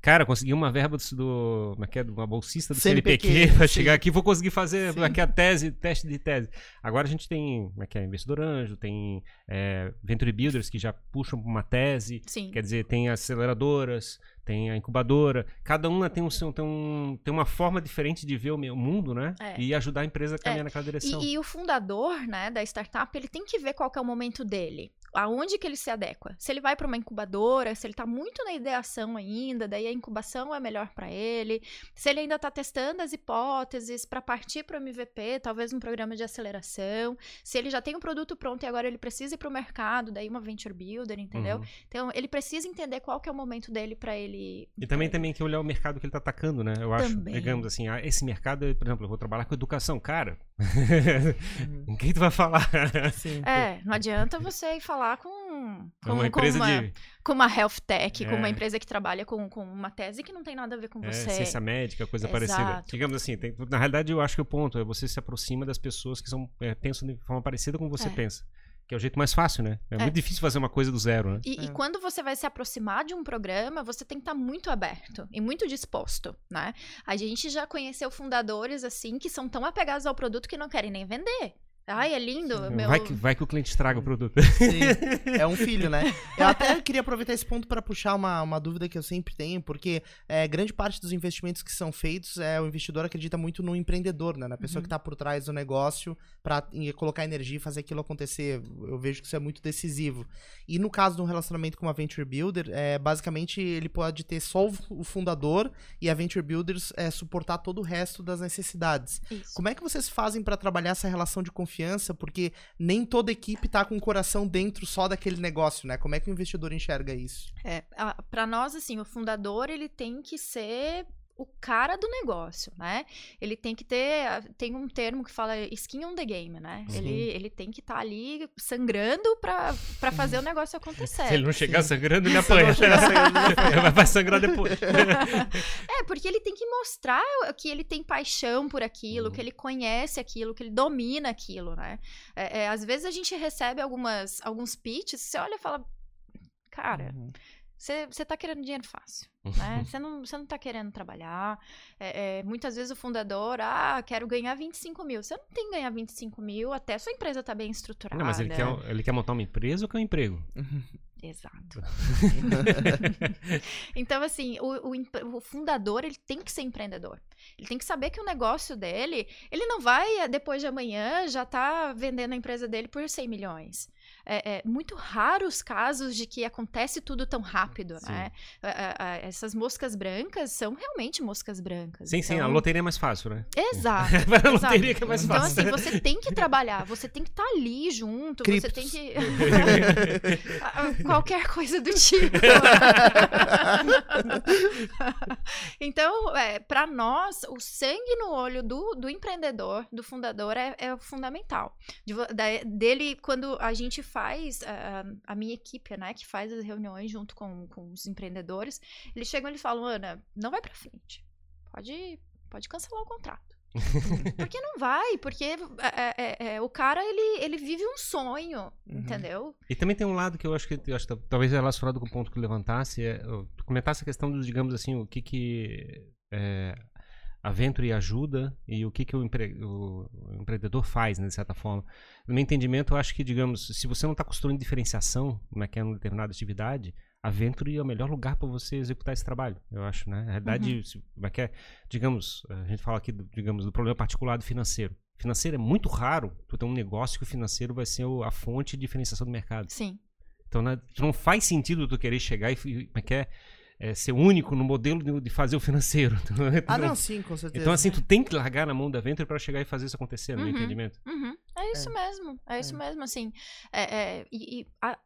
Cara, consegui uma verba do, do é que é, uma bolsista do CNPq, para chegar aqui, vou conseguir fazer aqui a tese, teste de tese. Agora a gente tem, como é que é, investidor anjo, tem é, venture builders que já puxam uma tese, sim. quer dizer, tem aceleradoras, tem a incubadora. Cada uma tem, um, tem, um, tem uma forma diferente de ver o mundo, né? É. E ajudar a empresa a caminhar é. naquela direção. E, e, o fundador, né, da startup, ele tem que ver qual que é o momento dele. Aonde que ele se adequa? Se ele vai para uma incubadora, se ele está muito na ideação ainda, daí a incubação é melhor para ele. Se ele ainda está testando as hipóteses para partir para o MVP, talvez um programa de aceleração. Se ele já tem um produto pronto e agora ele precisa ir para o mercado, daí uma venture builder, entendeu? Uhum. Então ele precisa entender qual que é o momento dele para ele e também também que olhar o mercado que ele está atacando, né? Eu acho, também. digamos assim, ah, esse mercado, por exemplo, eu vou trabalhar com educação, cara. com quem tu vai falar? Sim. É, não adianta você ir falar com, com uma empresa com uma, de com uma health tech, é. com uma é. empresa que trabalha com, com uma tese que não tem nada a ver com é, você. Ciência médica, coisa Exato. parecida. Digamos assim, tem, na realidade eu acho que o ponto é você se aproxima das pessoas que são é, pensam de forma parecida com você é. pensa. Que é o jeito mais fácil, né? É, é, muito difícil fazer uma coisa do zero, né? E, é. e, quando você vai se aproximar de um programa, você tem que estar tá muito aberto e muito disposto, né? A gente já conheceu fundadores, assim, que são tão apegados ao produto que não querem nem vender. Ai, é lindo. Meu... Vai, que, vai que o cliente estraga o produto. Sim, é um filho, né? Eu até queria aproveitar esse ponto para puxar uma, uma dúvida que eu sempre tenho, porque é, grande parte dos investimentos que são feitos, é, o investidor acredita muito no empreendedor, né? Na pessoa uhum. que está por trás do negócio para colocar energia e fazer aquilo acontecer. Eu vejo que isso é muito decisivo. E no caso de um relacionamento com uma Venture Builder, é, basicamente ele pode ter só o fundador e a Venture Builders é, suportar todo o resto das necessidades. Isso. Como é que vocês fazem para trabalhar essa relação de confiança confiança, porque nem toda equipe tá com o coração dentro só daquele negócio, né? Como é que o investidor enxerga isso? É, para nós, assim, o fundador, ele tem que ser o cara do negócio, né? Ele tem que ter, tem um termo que fala skin on the game, né? Ele, ele tem que estar tá ali sangrando pra, pra fazer o negócio acontecer. Se ele não chegar sangrando, ele apanha. sangrando, vai sangrar depois. é, porque ele tem que mostrar que ele tem paixão por aquilo, uhum. que ele conhece aquilo, que ele domina aquilo, né? É, é, às vezes a gente recebe algumas, alguns pitches, você olha e fala, cara... Uhum você está querendo dinheiro fácil, né? Você não, você não tá querendo trabalhar. É, é, muitas vezes o fundador, ah, quero ganhar 25 mil. Você não tem que ganhar 25 mil até sua empresa tá bem estruturada. Não, mas ele quer, ele quer montar uma empresa ou quer um emprego? Exato. então, assim, o, o, o, fundador, ele tem que ser empreendedor. Ele tem que saber que o negócio dele, ele não vai, depois de amanhã, já tá vendendo a empresa dele por 100 milhões é, é, muito raros casos de que acontece tudo tão rápido, sim. né? essas moscas brancas são realmente moscas brancas. Sim, então... sim, a então loteria é mais fácil, né? Exato. a loteria que é mais então, fácil. Então, assim, você tem que trabalhar, você tem que estar tá ali junto, Criptos. você tem que. Qualquer coisa do tipo. então, é, para nós, o sangue no olho do, do empreendedor, do fundador, é, é fundamental. De, da, dele, quando a gente faz, a, a, minha equipe, né, que faz as reuniões junto com, com os empreendedores, eles chegam e falam, Ana, não vai para frente. Pode, pode cancelar o contrato. porque não vai, porque é, é, é, é, o cara ele, ele vive um sonho, uhum. entendeu? E também tem um lado que eu acho que eu acho que talvez relacionado com o ponto que levantasse, é, comentasse a questão dos, digamos assim, o que que é, a Venture ajuda e o que, que o, empre o, empreendedor faz, né, de certa forma. No meu entendimento, eu acho que, digamos, se você não está construindo diferenciação naquela é determinada atividade, a Venture é o melhor lugar para você executar esse trabalho, eu acho, né? Na realidade, uhum. se, é, digamos, a gente fala aqui, do, digamos, do problema particular do financeiro. Financeiro é muito raro tu ter um negócio que o financeiro vai ser a fonte de diferenciação do mercado. Sim. Então, né, não faz sentido tu querer chegar e, como é que é, é, ser único no modelo de fazer o financeiro. ah, não, sim, com certeza. Então, assim, tu tem que largar na mão da Venture para chegar e fazer isso acontecer, no uhum, meu entendimento. Uhum. É isso é. mesmo, é isso é. mesmo, assim. É, é, e, e a,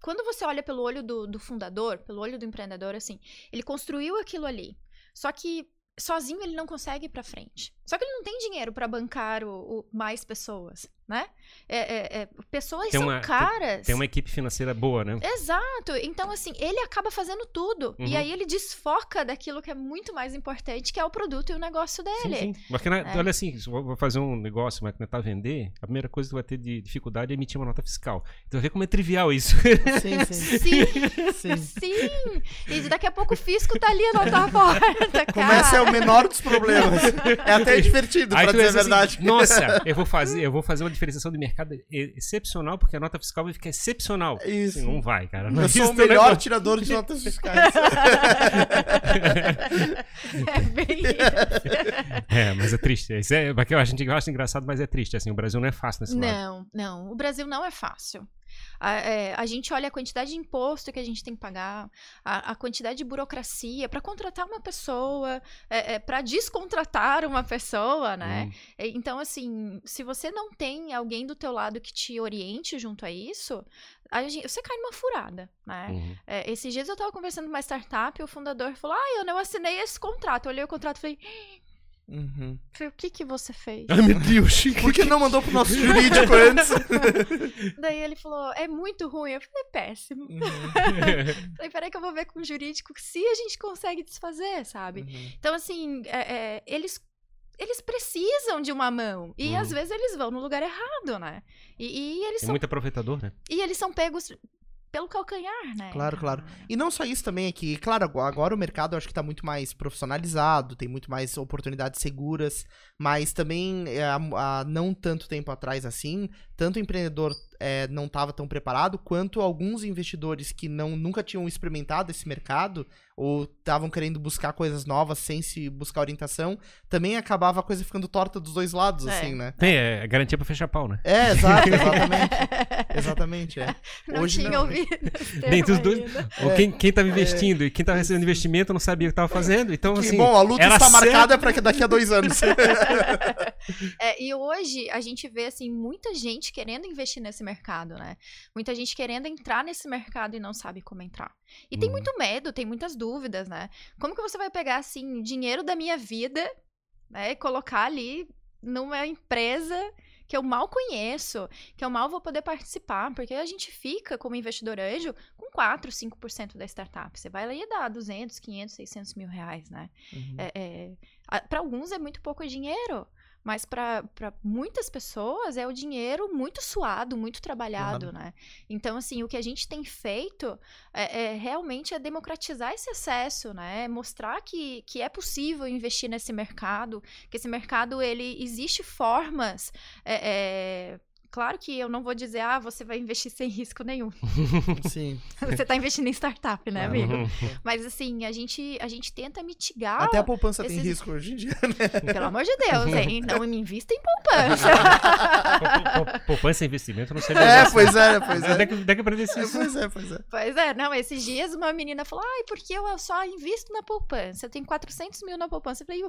quando você olha pelo olho do, do fundador, pelo olho do empreendedor, assim, ele construiu aquilo ali. Só que sozinho ele não consegue ir para frente. Só que ele não tem dinheiro para bancar o, o, mais pessoas né? É, é, é, pessoas tem são uma, caras. Tem, tem, uma equipe financeira boa, né? Exato. Então, assim, ele acaba fazendo tudo. Uhum. E aí ele desfoca daquilo que é muito mais importante, que é o produto e o negócio dele. Sim, sim. Porque, né, olha assim, se eu vou fazer um negócio, mas tentar vender, a primeira coisa que vai ter de dificuldade é emitir uma nota fiscal. Então, vê como é trivial isso. Sim, sim. sim, sim. sim. E daqui a pouco o fisco tá ali na tua porta, cara. Começa é o menor dos problemas. É até divertido, aí pra dizer a assim, verdade. Assim, Nossa, eu vou fazer, eu vou fazer uma diferenciação de mercado excepcional, porque a nota fiscal vai ficar excepcional. Isso. Assim, não vai, cara. Não eu sou o melhor tirador de notas fiscais. é bem É, mas é triste. Isso é, a gente acha engraçado, mas é triste. Assim, o Brasil não é fácil nesse não, lado. Não, não. O Brasil não é fácil. A, é, a, gente olha a quantidade de imposto que a gente tem que pagar, a, a quantidade de burocracia para contratar uma pessoa, é, é, para descontratar uma pessoa, né? Hum. Então, assim, se você não tem alguém do teu lado que te oriente junto a isso, a gente, você cai numa furada, né? Uhum. É, esses dias eu estava conversando com uma startup e o fundador falou, ah, eu não assinei esse contrato. Eu olhei o contrato e falei Uhum. Falei, o que que você fez? Ai, meu Deus, por que não mandou pro nosso jurídico antes? Daí ele falou, é muito ruim. Eu falei, péssimo. Uhum. falei, peraí que eu vou ver com o jurídico se a gente consegue desfazer, sabe? Uhum. Então, assim, é, é, eles eles precisam de uma mão. E às uhum. vezes eles vão no lugar errado, né? E, e eles Tem são... muito aproveitador, né? E eles são pegos pelo calcanhar, né? Claro, claro. E não só isso também é que, claro, agora o mercado acho que tá muito mais profissionalizado, tem muito mais oportunidades seguras, mas também é, há, há não tanto tempo atrás assim, tanto o empreendedor é, não estava tão preparado, quanto alguns investidores que não nunca tinham experimentado esse mercado ou estavam querendo buscar coisas novas sem se buscar orientação, também acabava a coisa ficando torta dos dois lados, é. assim, né? É, é garantia pra fechar pau, né? É, exato, exatamente. exatamente, é. Não Hoje tinha não. ouvido. Dentre os dois, é. quem, quem tava investindo é. e quem tava recebendo investimento não sabia o que tava fazendo, então que assim... bom, a luta está marcada para daqui a dois anos. é, e hoje a gente vê, assim, muita gente querendo investir nesse mercado, né? Muita gente querendo entrar nesse mercado e não sabe como entrar. E tem uhum. muito medo, tem muitas dúvidas, né? Como que você vai pegar, assim, dinheiro da minha vida, né? E colocar ali numa empresa que eu mal conheço, que eu mal vou poder participar, porque a gente fica, como investidor anjo, com 4, 5% da startup. Você vai lá e dá 200, 500, 600 mil reais, né? Uhum. É, é, para alguns é muito pouco dinheiro. Mas para muitas pessoas é o dinheiro muito suado, muito trabalhado, né? Então, assim, o que a gente tem feito é, é, realmente é democratizar esse acesso, né? Mostrar que, que é possível investir nesse mercado, que esse mercado, ele existe formas é, é Claro que eu não vou dizer, ah, você vai investir sem risco nenhum. Sim. você está investindo em startup, né, amigo? Uhum. Mas assim, a gente, a gente tenta mitigar. Até a poupança esses... tem risco hoje em dia, né? Pelo amor de Deus, hein? Não me invista em poupança. poupança e investimento não sei É, pois é, pois é. Daqui que aprender isso. Pois é, pois é. Pois é, não, esses dias uma menina falou, ai, porque eu só invisto na poupança? Eu tenho 400 mil na poupança. Eu falei,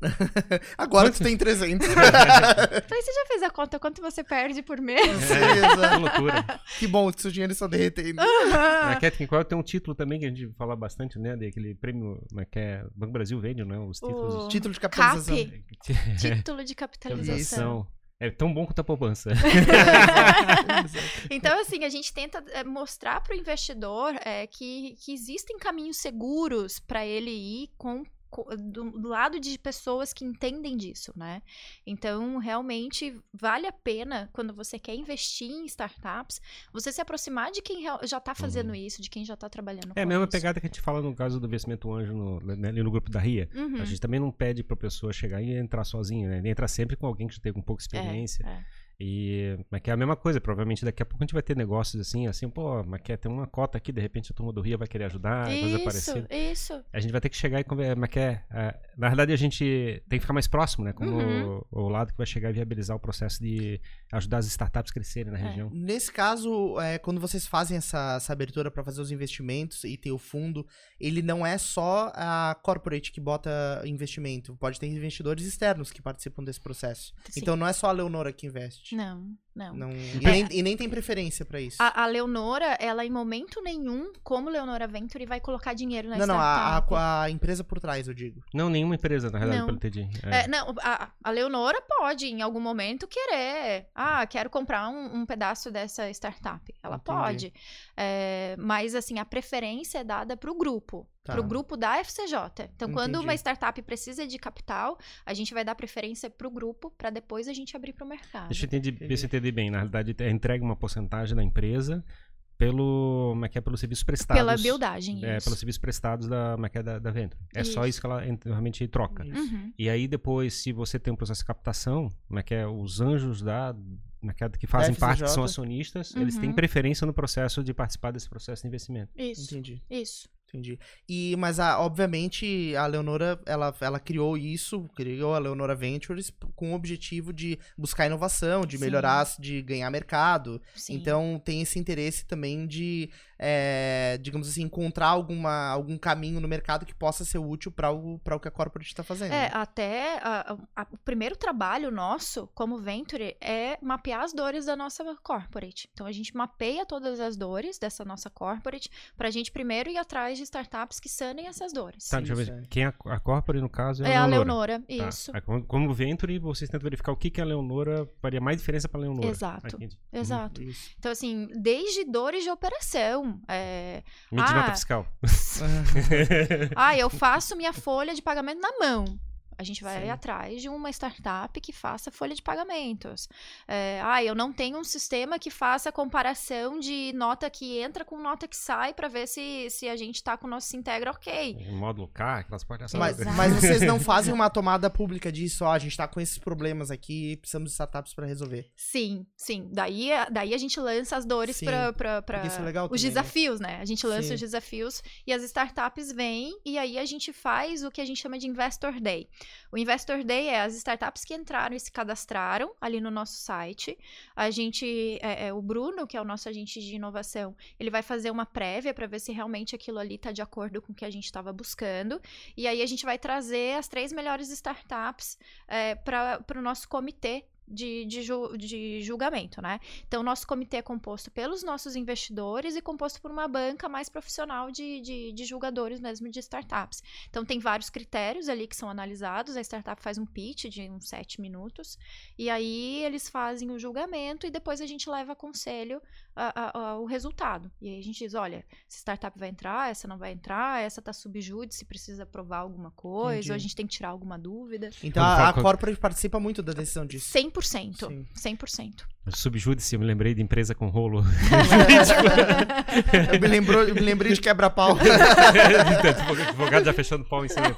Agora tu tem 300. Falei, você já fez a conta quanto você perde por mês? É, que loucura. Que bom que seu dinheiro está derretendo. Uhum. A Catherine Qual tem um título também que a gente fala bastante, né? Daquele prêmio é que é Banco Brasil vende, né? Os títulos. O... Título de capitalização. Cap. Título de capitalização. É tão bom quanto a poupança. então, assim, a gente tenta é, mostrar para o investidor é, que, que existem caminhos seguros para ele ir com do, lado de pessoas que entendem disso, né? Então, realmente vale a pena quando você quer investir em startups, você se aproximar de quem já está fazendo uhum. isso, de quem já está trabalhando é, É a mesma pegada que a gente fala no caso do investimento anjo no, né, no grupo da RIA. Uhum. A gente também não pede para a pessoa chegar e entrar sozinha, né? Ele entra sempre com alguém que já tem um pouco de experiência. É, é. E mas que é a mesma coisa, provavelmente daqui a pouco a gente vai ter negócios assim, assim, pô, mas quer ter uma cota aqui, de repente a turma do Rio vai querer ajudar, isso, coisa parecida. Isso. A gente vai ter que chegar e conversar, mas quer, é, na verdade a gente tem que ficar mais próximo, né, como uhum. o, o, lado que vai chegar e viabilizar o processo de ajudar as startups a crescerem na é. região. Nesse caso, é, quando vocês fazem essa, essa abertura para fazer os investimentos e ter o fundo, ele não é só a corporate que bota investimento, pode ter investidores externos que participam desse processo. Sim. Então não é só a Leonora que investe. Não, não. não e, nem, e, nem, tem preferência para isso. A, a, Leonora, ela em momento nenhum, como Leonora Venture, vai colocar dinheiro na não, startup. Não, a, a, empresa por trás, eu digo. Não, nenhuma empresa, na realidade, pelo TD. É. É, não, a, a Leonora pode, em algum momento, querer. Ah, quero comprar um, um pedaço dessa startup. Ela Entendi. pode. É, mas, assim, a preferência é dada para o grupo. Tá. Para o grupo da FCJ. Então, Entendi. quando uma startup precisa de capital, a gente vai dar preferência para o grupo para depois a gente abrir para o mercado. Deixa eu entender, bem. Na realidade, é entrega uma porcentagem da empresa pelo, como é que é, pelo serviço prestado. Pela buildagem, É, pelos serviços prestados da, como é que é, da, da Venture. É isso. só isso que ela realmente troca. Uhum. E aí depois, se você tem um processo de captação, como é que é, os anjos da, é que fazem parte, são acionistas, uhum. eles têm uhum. preferência no processo de participar desse processo de investimento. Isso. Entendi. Isso. Entendi. E, mas, a, obviamente, a Leonora, ela, ela criou isso, criou a Leonora Ventures com o objetivo de buscar inovação, de Sim. melhorar, de ganhar mercado. Sim. Então, tem esse interesse também de é, digamos assim, encontrar alguma, algum caminho no mercado que possa ser útil para o, o que a corporate está fazendo. É, até a, a, o primeiro trabalho nosso como Venture é mapear as dores da nossa corporate. Então a gente mapeia todas as dores dessa nossa corporate para a gente primeiro ir atrás de startups que sanem essas dores. Tá, deixa eu ver. Quem é a corporate no caso é, é a Leonora. Tá. Isso. Como, como Venture, vocês tentam verificar o que, que a Leonora faria mais diferença para a Leonora. Exato. Exato. Uhum. Então, assim, desde dores de operação, é, Medir ah, fiscal. ah, eu faço minha folha de pagamento na mão. A gente vai Sim. atrás de uma startup que faça folha de pagamentos. É, ah, eu não tenho um sistema que faça comparação de nota que entra com nota que sai para ver se, se a gente está com o nosso Sintegra ok. Em módulo K, aquelas palhaçadas. Mas, mas vocês não fazem uma tomada pública disso, ó, a gente está com esses problemas aqui, precisamos de startups para resolver. Sim, sim. Daí, daí a gente lança as dores para é os também, né? desafios, né? A gente lança sim. os desafios e as startups vêm e aí a gente faz o que a gente chama de Investor Day. O Investor Day é as startups que entraram e se cadastraram ali no nosso site. A gente, é, é, o Bruno, que é o nosso agente de inovação, ele vai fazer uma prévia para ver se realmente aquilo ali está de acordo com o que a gente estava buscando. E aí a gente vai trazer as três melhores startups é, para o nosso comitê de, de, ju, de, julgamento, né? Então, nosso comitê é composto pelos nossos investidores e composto por uma banca mais profissional de, de, de, julgadores mesmo de startups. Então, tem vários critérios ali que são analisados. A startup faz um pitch de uns sete minutos e aí eles fazem o julgamento e depois a gente leva a conselho a, a, o resultado. E aí a gente diz, olha, essa startup vai entrar, essa não vai entrar, essa tá subjúdice, precisa provar alguma coisa, Entendi. ou a gente tem que tirar alguma dúvida. Então, a, a corporate participa muito da decisão disso. 100%. Sim. 100%. Subjúdice, eu me lembrei de empresa com rolo eu, me lembrou, eu me lembrei de quebra-pau. advogado já fechando pau em cima.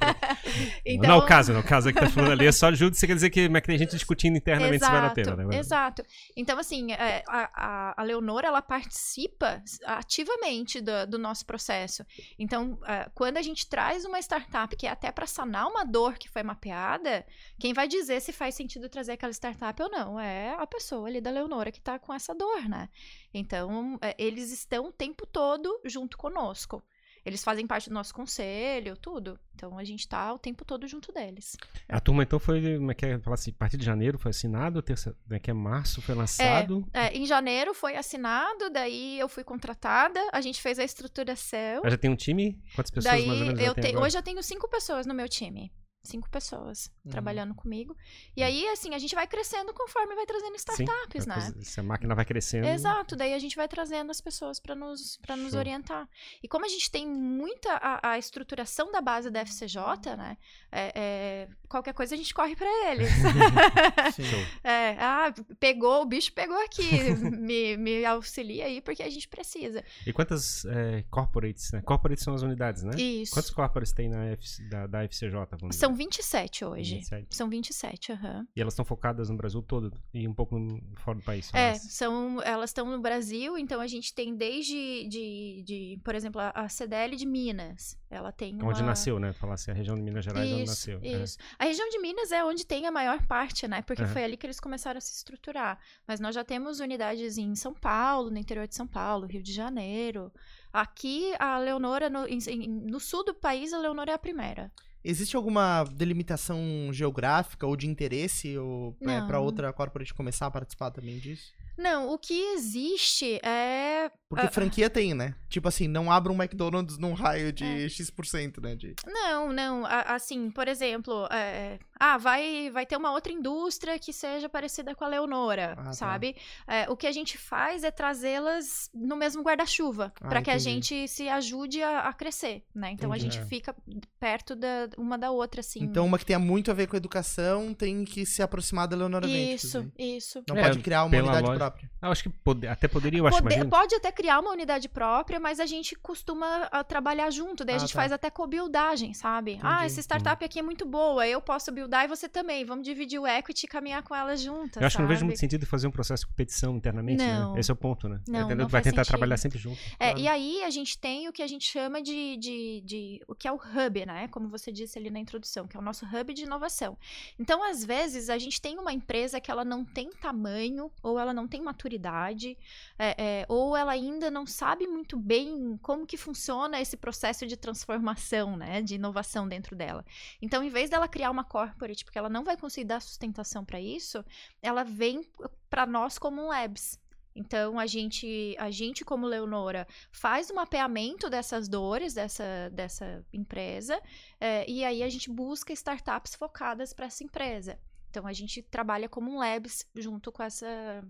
Então... Não é o caso, não é o caso que tá falando ali. É só júdice, quer dizer que, mas que tem gente discutindo internamente exato, se vale a pena, né? Exato. Então, assim, é, a, a, Leonora, ela participa ativamente do, do nosso processo. Então, quando a gente traz uma startup que é até para sanar uma dor que foi mapeada, quem vai dizer se faz sentido trazer aquela startup ou não é a pessoa ali da Leonora que está com essa dor, né? Então, é, eles estão o tempo todo junto conosco. Eles fazem parte do nosso conselho, tudo. Então a gente está o tempo todo junto deles. A turma então foi, como é que é, falar assim, a partir de janeiro foi assinado, terça, como é que é, março foi lançado? É, é, em janeiro foi assinado, daí eu fui contratada, a gente fez a estruturação. já tem um time? Quantas pessoas daí, mais ou menos eu te, Hoje eu tenho cinco pessoas no meu time cinco pessoas uhum. trabalhando comigo. E uhum. aí, assim, a gente vai crescendo conforme vai trazendo startups, Sim, né? Se a máquina vai crescendo. Exato, daí a gente vai trazendo as pessoas para nos, pra nos orientar. E como a gente tem muita a, a estruturação da base da FCJ, né? É, é, qualquer coisa a gente corre para eles. é, ah, pegou, o bicho pegou aqui, me, me auxilia aí porque a gente precisa. E quantas é, corporates, né? Corporates são as unidades, né? Isso. Quantos corporates tem na F, da, da FCJ? São 27 hoje. 27. São 27, aham. Uhum. E elas estão focadas no Brasil todo e um pouco fora do país? É, elas. são, elas estão no Brasil, então a gente tem desde, de, de, por exemplo, a CDL de Minas. Ela tem Onde uma... nasceu, né? Falar assim, a região de Minas Gerais isso, onde nasceu. É. Isso. É. A região de Minas é onde tem a maior parte, né? Porque uhum. foi ali que eles começaram a se estruturar. Mas nós já temos unidades em São Paulo, no interior de São Paulo, Rio de Janeiro. Aqui, a Leonora, no, em, no sul do país, a Leonora é a primeira. Existe alguma delimitação geográfica ou de interesse ou é, para outra corporate começar a participar também disso? Não, o que existe é. Porque uh, franquia tem, né? Tipo assim, não abra um McDonald's num raio de é. X%, né? De... Não, não. Assim, por exemplo, é... ah, vai, vai ter uma outra indústria que seja parecida com a Leonora, ah, tá. sabe? Tá. É, o que a gente faz é trazê-las no mesmo guarda-chuva, ah, para que a gente se ajude a, a crescer, né? Então entendi. a gente é. fica perto da, uma da outra, assim. Então, uma que tenha muito a ver com a educação tem que se aproximar da Leonora Isso, isso. Não pode é, criar uma unidade loja... própria. Eu acho que pode, até poderia, eu acho, pode, pode até criar uma unidade própria, mas a gente costuma a, ah, trabalhar junto. Daí ah, a gente tá. faz até co-buildagem, sabe? Entendi. Ah, essa startup aqui é muito boa, eu posso buildar e você também. Vamos dividir o equity e caminhar com ela juntas. Eu acho sabe? que não vejo muito sentido fazer um processo de competição internamente, né? não. né? Esse é o ponto, né? Não, não vai tentar sentido. trabalhar sempre junto. É, claro. E aí a gente tem o que a gente chama de, de, de, o que é o hub, né? Como você disse ali na introdução, que é o nosso hub de inovação. Então, às vezes, a gente tem uma empresa que ela não tem tamanho ou ela não tem maturidade é, é, ou ela ainda não sabe muito bem como que funciona esse processo de transformação, né, de inovação dentro dela. Então, em vez dela criar uma corporate, porque ela não vai conseguir dar sustentação para isso, ela vem para nós como um labs. Então, a gente, a gente como Leonora, faz o mapeamento dessas dores dessa, dessa empresa é, e aí a gente busca startups focadas para essa empresa. Então, a gente trabalha como um labs junto com essa,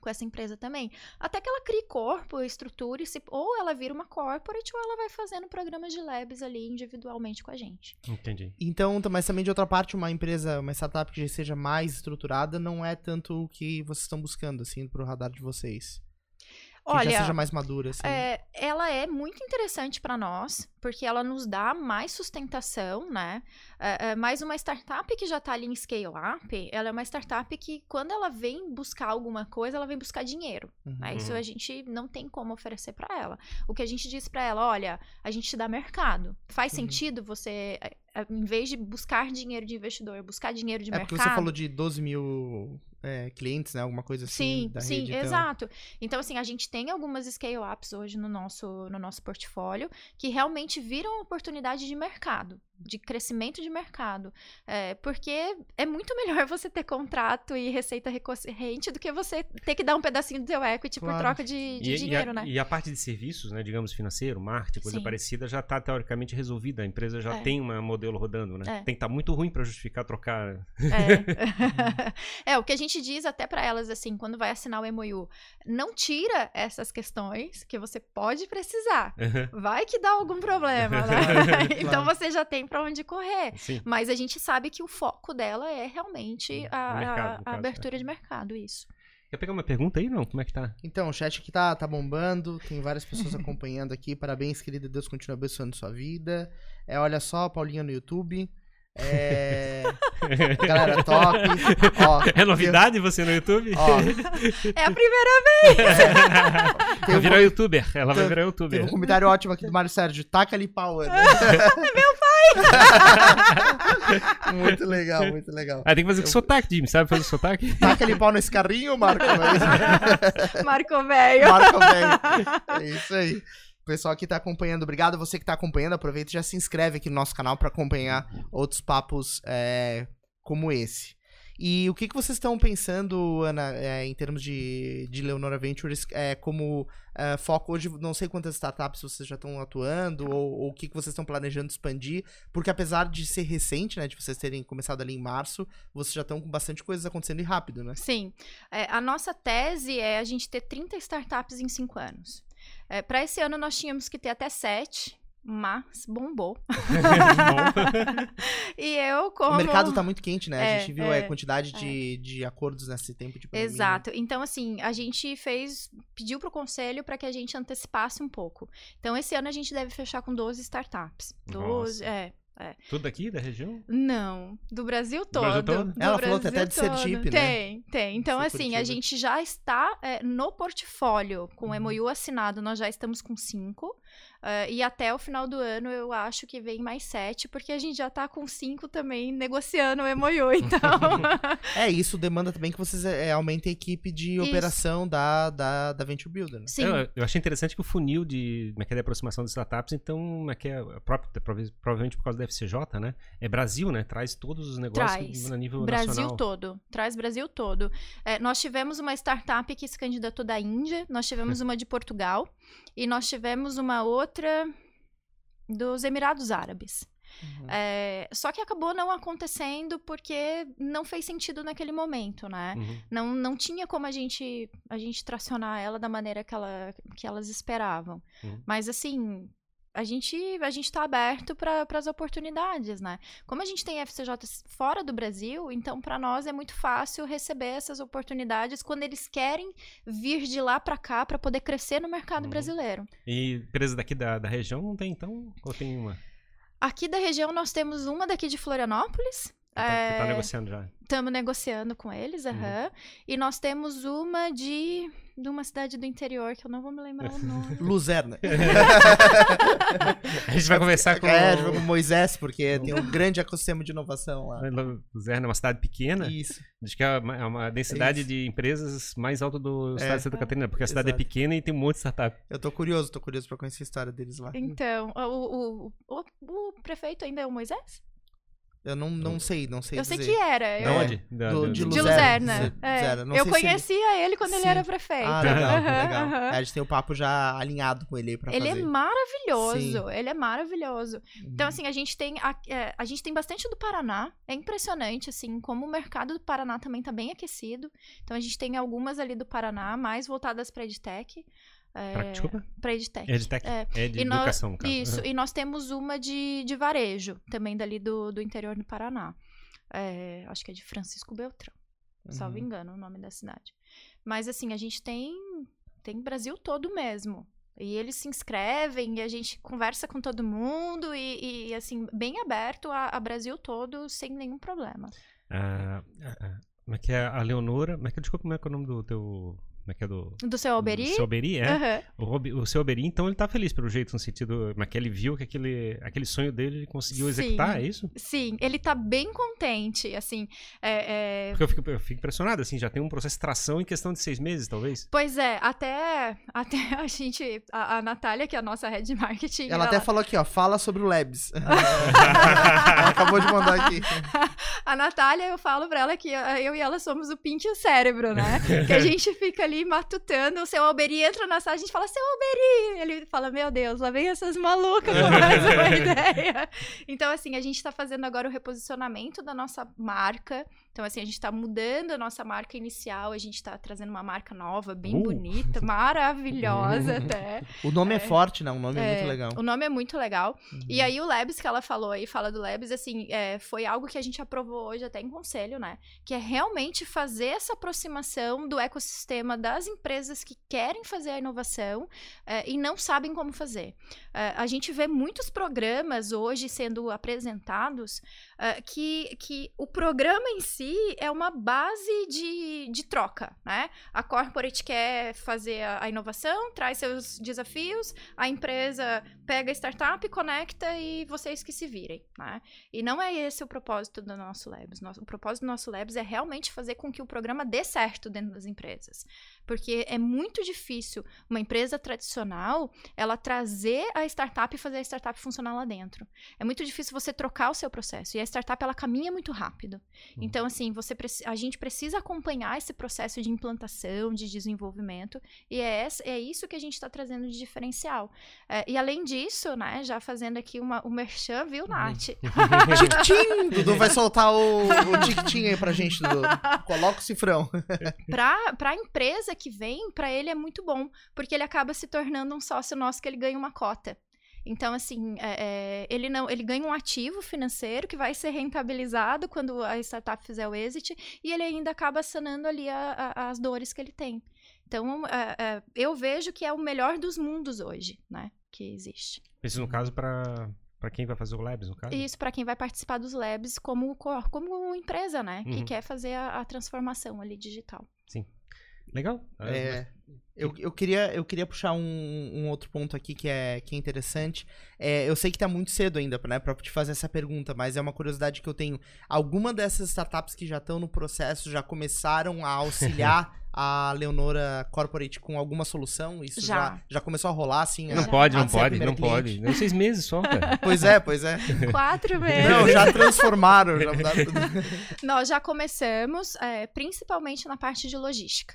com essa empresa também. Até que ela crie corpo, estrutura, se, ou ela vira uma corporate, ou ela vai fazendo programas de labs ali individualmente com a gente. Entendi. Então, mas também de outra parte, uma empresa, uma startup que já seja mais estruturada, não é tanto o que vocês estão buscando, assim, pro radar de vocês. Que Olha, já seja mais madura, assim. É, ela é muito interessante para nós, porque ela nos dá mais sustentação, né? É, é, mas uma startup que já está ali em scale-up, ela é uma startup que, quando ela vem buscar alguma coisa, ela vem buscar dinheiro. Uhum. Né? Isso a gente não tem como oferecer para ela. O que a gente diz para ela, olha, a gente te dá mercado. Faz uhum. sentido você em vez de buscar dinheiro de investidor, buscar dinheiro de é mercado. É porque você falou de 12 mil é, clientes, né? Alguma coisa assim. Sim, sim, rede, então... exato. Então, assim, a gente tem algumas scale-ups hoje no nosso, no nosso portfólio que realmente viram oportunidade de mercado, de crescimento de mercado. É, porque é muito melhor você ter contrato e receita recorrente do que você ter que dar um pedacinho do seu equity claro. por troca de, de e, dinheiro, e a, né? E a parte de serviços, né, digamos, financeiro, marketing, coisa sim. parecida, já está teoricamente resolvida. A empresa já é. tem um modelo rodando, né? É. Tem que estar tá muito ruim para justificar trocar. É. é, o que a gente diz até para elas, assim, quando vai assinar o MOU, não tira essas questões que você pode precisar. Vai que dá algum problema, né? então você já tem para onde correr. Sim. Mas a gente sabe que o foco dela é realmente a, mercado, a, a abertura é. de mercado, isso. Quer pegar uma pergunta aí, não? Como é que tá? Então, o chat aqui tá, tá bombando, tem várias pessoas acompanhando aqui. Parabéns, querida. Deus continue abençoando sua vida. É, olha só, Paulinha no YouTube. É. Galera, top. Ó, é novidade eu... você no YouTube? Ó. É a primeira vez. Vai virar youtuber. Ela vai virar youtuber. Tem um comentário ótimo aqui do Mário Sérgio. Taca ali pau, Ana. Meu pai! muito legal, muito legal. Ah, tem que fazer com sotaque, Jimmy. Sabe fazer sotaque? Taca ali pau nesse carrinho, Marco. Marco velho. Marco velho. É isso aí pessoal que tá acompanhando, obrigado. Você que tá acompanhando, aproveita e já se inscreve aqui no nosso canal para acompanhar outros papos é, como esse. E o que, que vocês estão pensando, Ana, é, em termos de, de Leonora Ventures, é, como é, foco hoje? Não sei quantas startups vocês já estão atuando, ou, ou o que, que vocês estão planejando expandir, porque apesar de ser recente, né, de vocês terem começado ali em março, vocês já estão com bastante coisas acontecendo e rápido, né? Sim. É, a nossa tese é a gente ter 30 startups em 5 anos. É, para esse ano nós tínhamos que ter até sete, mas bombou. e eu, como. O mercado tá muito quente, né? É, a gente viu é, a quantidade é. de, de acordos nesse tempo de pandemia. Exato. Então, assim, a gente fez. pediu pro conselho para que a gente antecipasse um pouco. Então, esse ano a gente deve fechar com 12 startups. 12, Nossa. é. É. Tudo daqui da região? Não, do Brasil todo. Do Brasil todo? Do Ela Brasil falou até de Sergipe, né? Tem, tem. Então, assim, a gente já está é, no portfólio com o uhum. MOU assinado, nós já estamos com cinco. Uh, e até o final do ano eu acho que vem mais sete, porque a gente já tá com cinco também negociando o MOU, então. é, isso demanda também que vocês é, aumentem a equipe de isso. operação da, da, da Venture Builder. Né? Sim. Eu, eu, achei interessante que o funil de, como é que é, de aproximação de startups, então, é que é, próprio, provavelmente por causa da FCJ, né? É Brasil, né? Traz todos os negócios Traz. a nível Brasil nacional. todo. Traz Brasil todo. É, nós tivemos uma startup que se candidatou da Índia, nós tivemos uma de Portugal e nós tivemos uma outra dos Emirados Árabes. Uhum. É, só que acabou não acontecendo porque não fez sentido naquele momento, né? Uhum. Não, não tinha como a gente, a gente tracionar ela da maneira que, ela, que elas esperavam. Uhum. Mas assim, a gente a gente está aberto para as oportunidades, né? Como a gente tem FCJ fora do Brasil, então para nós é muito fácil receber essas oportunidades quando eles querem vir de lá para cá para poder crescer no mercado uhum. brasileiro. E empresas daqui da, da região não tem então ou tem uma? Aqui da região nós temos uma daqui de Florianópolis. Tá, é... tá negociando já. Estamos negociando com eles, aham. Uhum. E nós temos uma de de uma cidade do interior, que eu não vou me lembrar o nome. Luzerna. a gente vai conversar com... É, a gente vai com Moisés, porque tem um grande ecossistema de inovação lá. Luzerna é uma cidade pequena. Isso. Diz que é uma, é uma densidade Isso. de empresas mais alta do estado é, de Santa Catarina, porque a cidade é Exato. é pequena e tem um monte de startup. Eu tô curioso, tô curioso pra conhecer a história deles lá. Então, o, o, o, o prefeito ainda é o Moisés? Eu não, não sei, não sei Eu dizer. sei que era. De onde? Da, do, de, de Luzerna. É. Eu conhecia ele... ele... quando Sim. ele era prefeito. Ah, legal, uhum, legal. Uhum. É, a gente tem o papo já alinhado com ele pra ele é fazer. Ele é maravilhoso, Sim. ele é maravilhoso. Uhum. Então, assim, a gente tem a, é, a gente tem bastante do Paraná. É impressionante, assim, como o mercado do Paraná também tá bem aquecido. Então, a gente tem algumas ali do Paraná, mais voltadas pra EdTech. É, pra, desculpa? Pra EdTech. EdTech. É, é de e educação, no caso. Isso, e nós temos uma de, de varejo, também dali do, do interior do Paraná. É, acho que é de Francisco Beltrão, uhum. salvo engano o nome da cidade. Mas assim, a gente tem, tem Brasil todo mesmo. E eles se inscrevem e a gente conversa com todo mundo e, e assim, bem aberto a, a, Brasil todo sem nenhum problema. Ah, ah, ah, como é que é a Leonora? Como é que, desculpa, como é que é o nome do teu Como é que é do. Do seu Alberi? Do seu Alberi, é. Uhum. O, o seu Alberi, então, ele tá feliz pelo jeito, no sentido. Mas que ele viu que aquele, aquele sonho dele ele conseguiu executar, Sim. é isso? Sim, ele tá bem contente, assim. É, é... Porque eu fico, eu fico impressionado, assim, já tem um processo de tração em questão de seis meses, talvez. Pois é, até, até a gente. A, a Natália, que é a nossa head marketing. Ela, ela... até falou aqui, ó, fala sobre o Labs. acabou de mandar aqui. A Natália, eu falo pra ela que eu e ela somos o pink e o cérebro, né? que a gente fica ali matutando, o seu Alberi entra na sala, a gente fala, seu Alberi! Ele fala, meu Deus, lá vem essas malucas com mais uma ideia. Então, assim, a gente tá fazendo agora o reposicionamento da nossa marca. Então, assim, a gente tá mudando a nossa marca inicial, a gente tá trazendo uma marca nova, bem uh. bonita, maravilhosa até. O nome é, é forte, né? O nome é, é, muito legal. O nome é muito legal. Uhum. E aí, o Labs que ela falou aí, fala do Labs, assim, é, foi algo que a gente aprovou hoje até em conselho, né? Que é realmente fazer essa aproximação do ecossistema das empresas que querem fazer a inovação é, e não sabem como fazer. É, a gente vê muitos programas hoje sendo apresentados uh, que, que o programa em si é uma base de, de troca, né? A corporate quer fazer a, a inovação, traz seus desafios, a empresa pega a startup, conecta e vocês que se virem, né? E não é esse o propósito do nosso Labs. Nosso, o propósito do nosso Labs é realmente fazer com que o programa dê certo dentro das empresas. Porque é muito difícil uma empresa tradicional ela trazer a startup e fazer a startup funcionar lá dentro. É muito difícil você trocar o seu processo. E a startup ela caminha muito rápido. Uhum. Então, assim, você a gente precisa acompanhar esse processo de implantação, de desenvolvimento. E é, essa, é isso que a gente está trazendo de diferencial. É, e além disso, né, já fazendo aqui uma, o merchan, viu, uhum. Nath? Tic-tim! Dudu vai soltar o, o tic-tim aí pra gente, Dudu. Coloca o cifrão. pra, pra empresa que vem, para ele é muito bom, porque ele acaba se tornando um sócio nosso que ele ganha uma cota. Então, assim, é, é, ele não, ele ganha um ativo financeiro que vai ser rentabilizado quando a startup fizer o exit e ele ainda acaba sanando ali a, a, as dores que ele tem. Então, é, é eu vejo que é o melhor dos mundos hoje, né, que existe. Isso no caso para para quem vai fazer o Labs, no caso? Isso, para quem vai participar dos Labs como, como empresa, né? Uhum. Que quer fazer a, a, transformação ali digital. Sim. Legal. É, eu, eu, queria, eu queria puxar um, um, outro ponto aqui que é, que é interessante. É, eu sei que tá muito cedo ainda, né, pra te fazer essa pergunta, mas é uma curiosidade que eu tenho. Alguma dessas startups que já estão no processo já começaram a auxiliar a Leonora Corporate com alguma solução? Isso já, já, já começou a rolar, assim? Não pode, não pode, não pode. Nem seis meses só, cara. Pois é, pois é. Quatro meses. Não, já transformaram. Já Nós já começamos, é, principalmente na parte de logística.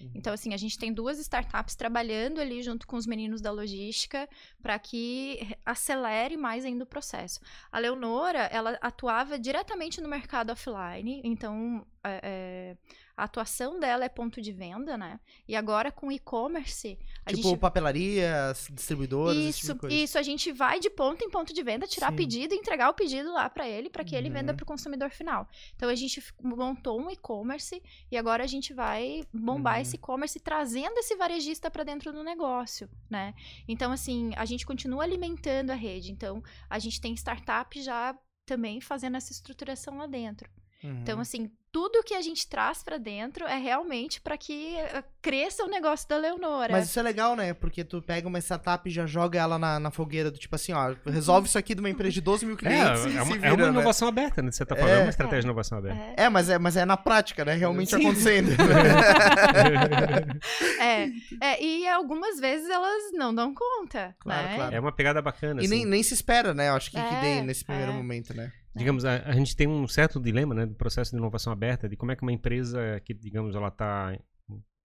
Uhum. Então, assim, a gente tem duas startups trabalhando ali junto com os meninos da logística para que acelere mais ainda o processo. A Leonora, ela atuava diretamente no mercado offline, então é, é, a atuação dela é ponto de venda, né? E agora com e-commerce. Tipo gente... papelarias, distribuidores. Isso, tipo isso. A gente vai de ponto em ponto de venda, tirar Sim. pedido e entregar o pedido lá para ele, para que uhum. ele venda uhum. para o consumidor final. Então a gente montou um e-commerce e agora a gente vai bombar uhum. esse e-commerce trazendo esse varejista para dentro do negócio, né? Então, assim, a gente continua alimentando a rede. Então, a gente tem startup já também fazendo essa estruturação lá dentro. Então, uhum. Então, assim, tudo que a gente traz para dentro é realmente para que eh, cresça o negócio da Leonora. Mas isso é legal, né? Porque tu pega uma startup e já joga ela na, na fogueira do tipo assim, ó, resolve isso aqui de uma empresa de 12 mil é, clientes. É, é, uma, vira, é uma, né? inovação né? aberta, né? Você tá falando, é, é uma estratégia de inovação aberta. É. é, mas é, mas é na prática, né? Realmente Sim. acontecendo. é, é, e algumas vezes elas não dão conta. Claro, né? claro. É uma pegada bacana. E assim. nem, nem se espera, né? Eu acho que, que dê nesse primeiro momento, né? Digamos, a, a, gente tem um certo dilema, né, do processo de inovação aberta, de como é que uma empresa que, digamos, ela está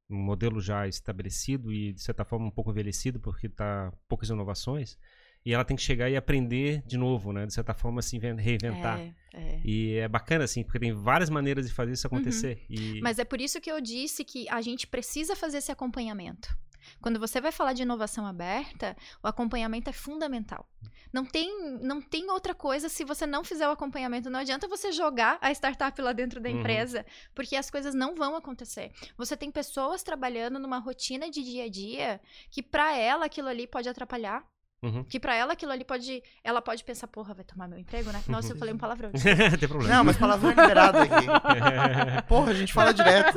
um modelo já estabelecido e, de certa forma, um pouco envelhecido, porque está poucas inovações, e ela tem que chegar e aprender de novo, né, de certa forma, se reinventar. É, é. E é bacana, assim, porque tem várias maneiras de fazer isso acontecer. Uhum. E... Mas é por isso que eu disse que a gente precisa fazer esse acompanhamento. Quando você vai falar de inovação aberta, o acompanhamento é fundamental. Não tem, não tem outra coisa se você não fizer o acompanhamento. Não adianta você jogar a startup lá dentro da uhum. empresa, porque as coisas não vão acontecer. Você tem pessoas trabalhando numa rotina de dia a dia que para ela aquilo ali pode atrapalhar Uhum. Que para ela aquilo ali pode. Ela pode pensar, porra, vai tomar meu emprego, né? Nossa, eu falei um palavrão. Tem problema. Não, mas palavrão é liberado aqui. porra, a gente fala direto.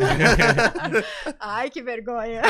Ai, que vergonha.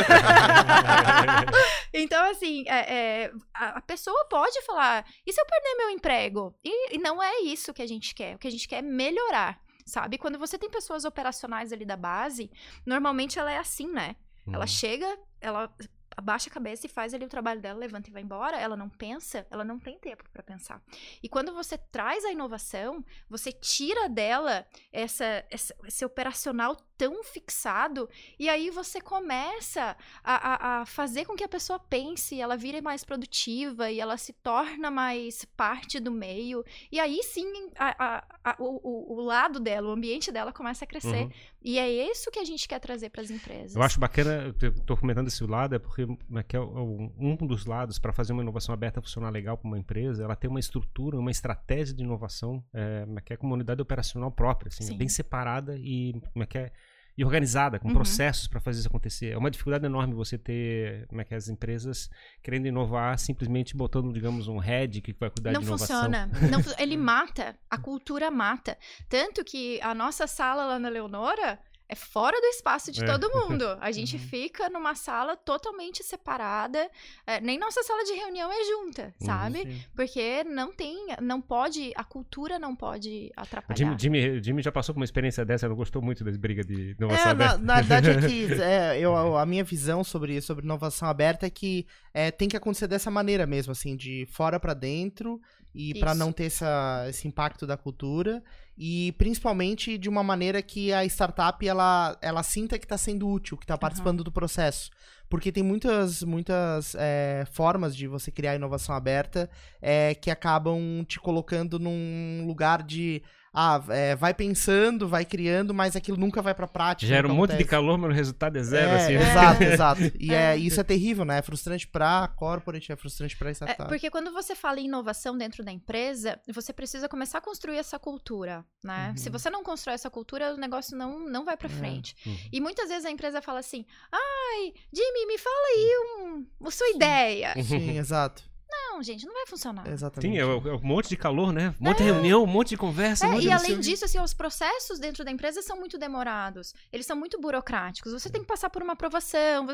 então, assim, é, é, a, pessoa pode falar: e se eu perder meu emprego? E, e não é isso que a gente quer. O que a gente quer é melhorar sabe? Quando você tem pessoas operacionais ali da base, normalmente ela é assim, né? Ela uhum. chega, ela abaixa a cabeça e faz ali o trabalho dela, levanta e vai embora, ela não pensa, ela não tem tempo para pensar. E quando você traz a inovação, você tira dela essa, essa, esse operacional tão fixado, e aí você começa a, a, a, fazer com que a pessoa pense, ela vire mais produtiva e ela se torna mais parte do meio. E aí sim a, a, o, o, lado dela, o ambiente dela começa a crescer. Uhum. E é isso que a gente quer trazer para as empresas. Eu acho bacana, eu estou comentando esse lado, é porque é é um dos lados para fazer uma inovação aberta funcionar legal para uma empresa, ela tem uma estrutura, uma estratégia de inovação, é, que é uma unidade operacional própria, assim, bem separada e que é e organizada, com uhum. processos para fazer isso acontecer. É uma dificuldade enorme você ter como é que as empresas querendo inovar simplesmente botando, digamos, um head que vai cuidar não de inovação. Funciona. Não funciona. Ele mata, a cultura mata. Tanto que a nossa sala lá na Leonora, é fora do espaço de é. todo mundo. A gente uhum. fica numa sala totalmente separada. É, nem nossa sala de reunião é junta, uhum, sabe? Uhum, Porque não tem, não pode, a cultura não pode atrapalhar. Jimmy, Jimmy, Jimmy já passou por uma experiência dessa, não gostou muito da briga de inovação é, aberta. Na, na verdade é que é, eu, a minha visão sobre, sobre inovação aberta é que é, tem que acontecer dessa maneira mesmo, assim, de fora para dentro e para não ter essa, esse impacto da cultura e principalmente de uma maneira que a startup ela, ela sinta que está sendo útil, que está participando uhum. do processo. Porque tem muitas, muitas é, formas de você criar inovação aberta é, que acabam te colocando num lugar de ah, é, vai pensando, vai criando, mas aquilo nunca vai pra prática. Gera um monte de calor, mas o resultado é zero, é, assim. Exato, exato. E é. é. isso é terrível, né? É frustrante pra corporate, é frustrante pra startup. É, porque quando você fala em inovação dentro da empresa, você precisa começar a construir essa cultura, né? Uhum. Se você não constrói essa cultura, o negócio não, não vai pra é. frente. Uhum. E muitas vezes a empresa fala assim, ai, Jimmy, me fala aí um, a sua Sim. ideia. Sim, exato. Não, gente, não vai funcionar. Exatamente. Sim, é, é um monte de calor, né? Um monte é. de reunião, um monte de conversa. É, um monte e além disso, assim, os processos dentro da empresa são muito demorados. Eles são muito burocráticos. Você tem que passar por uma aprovação.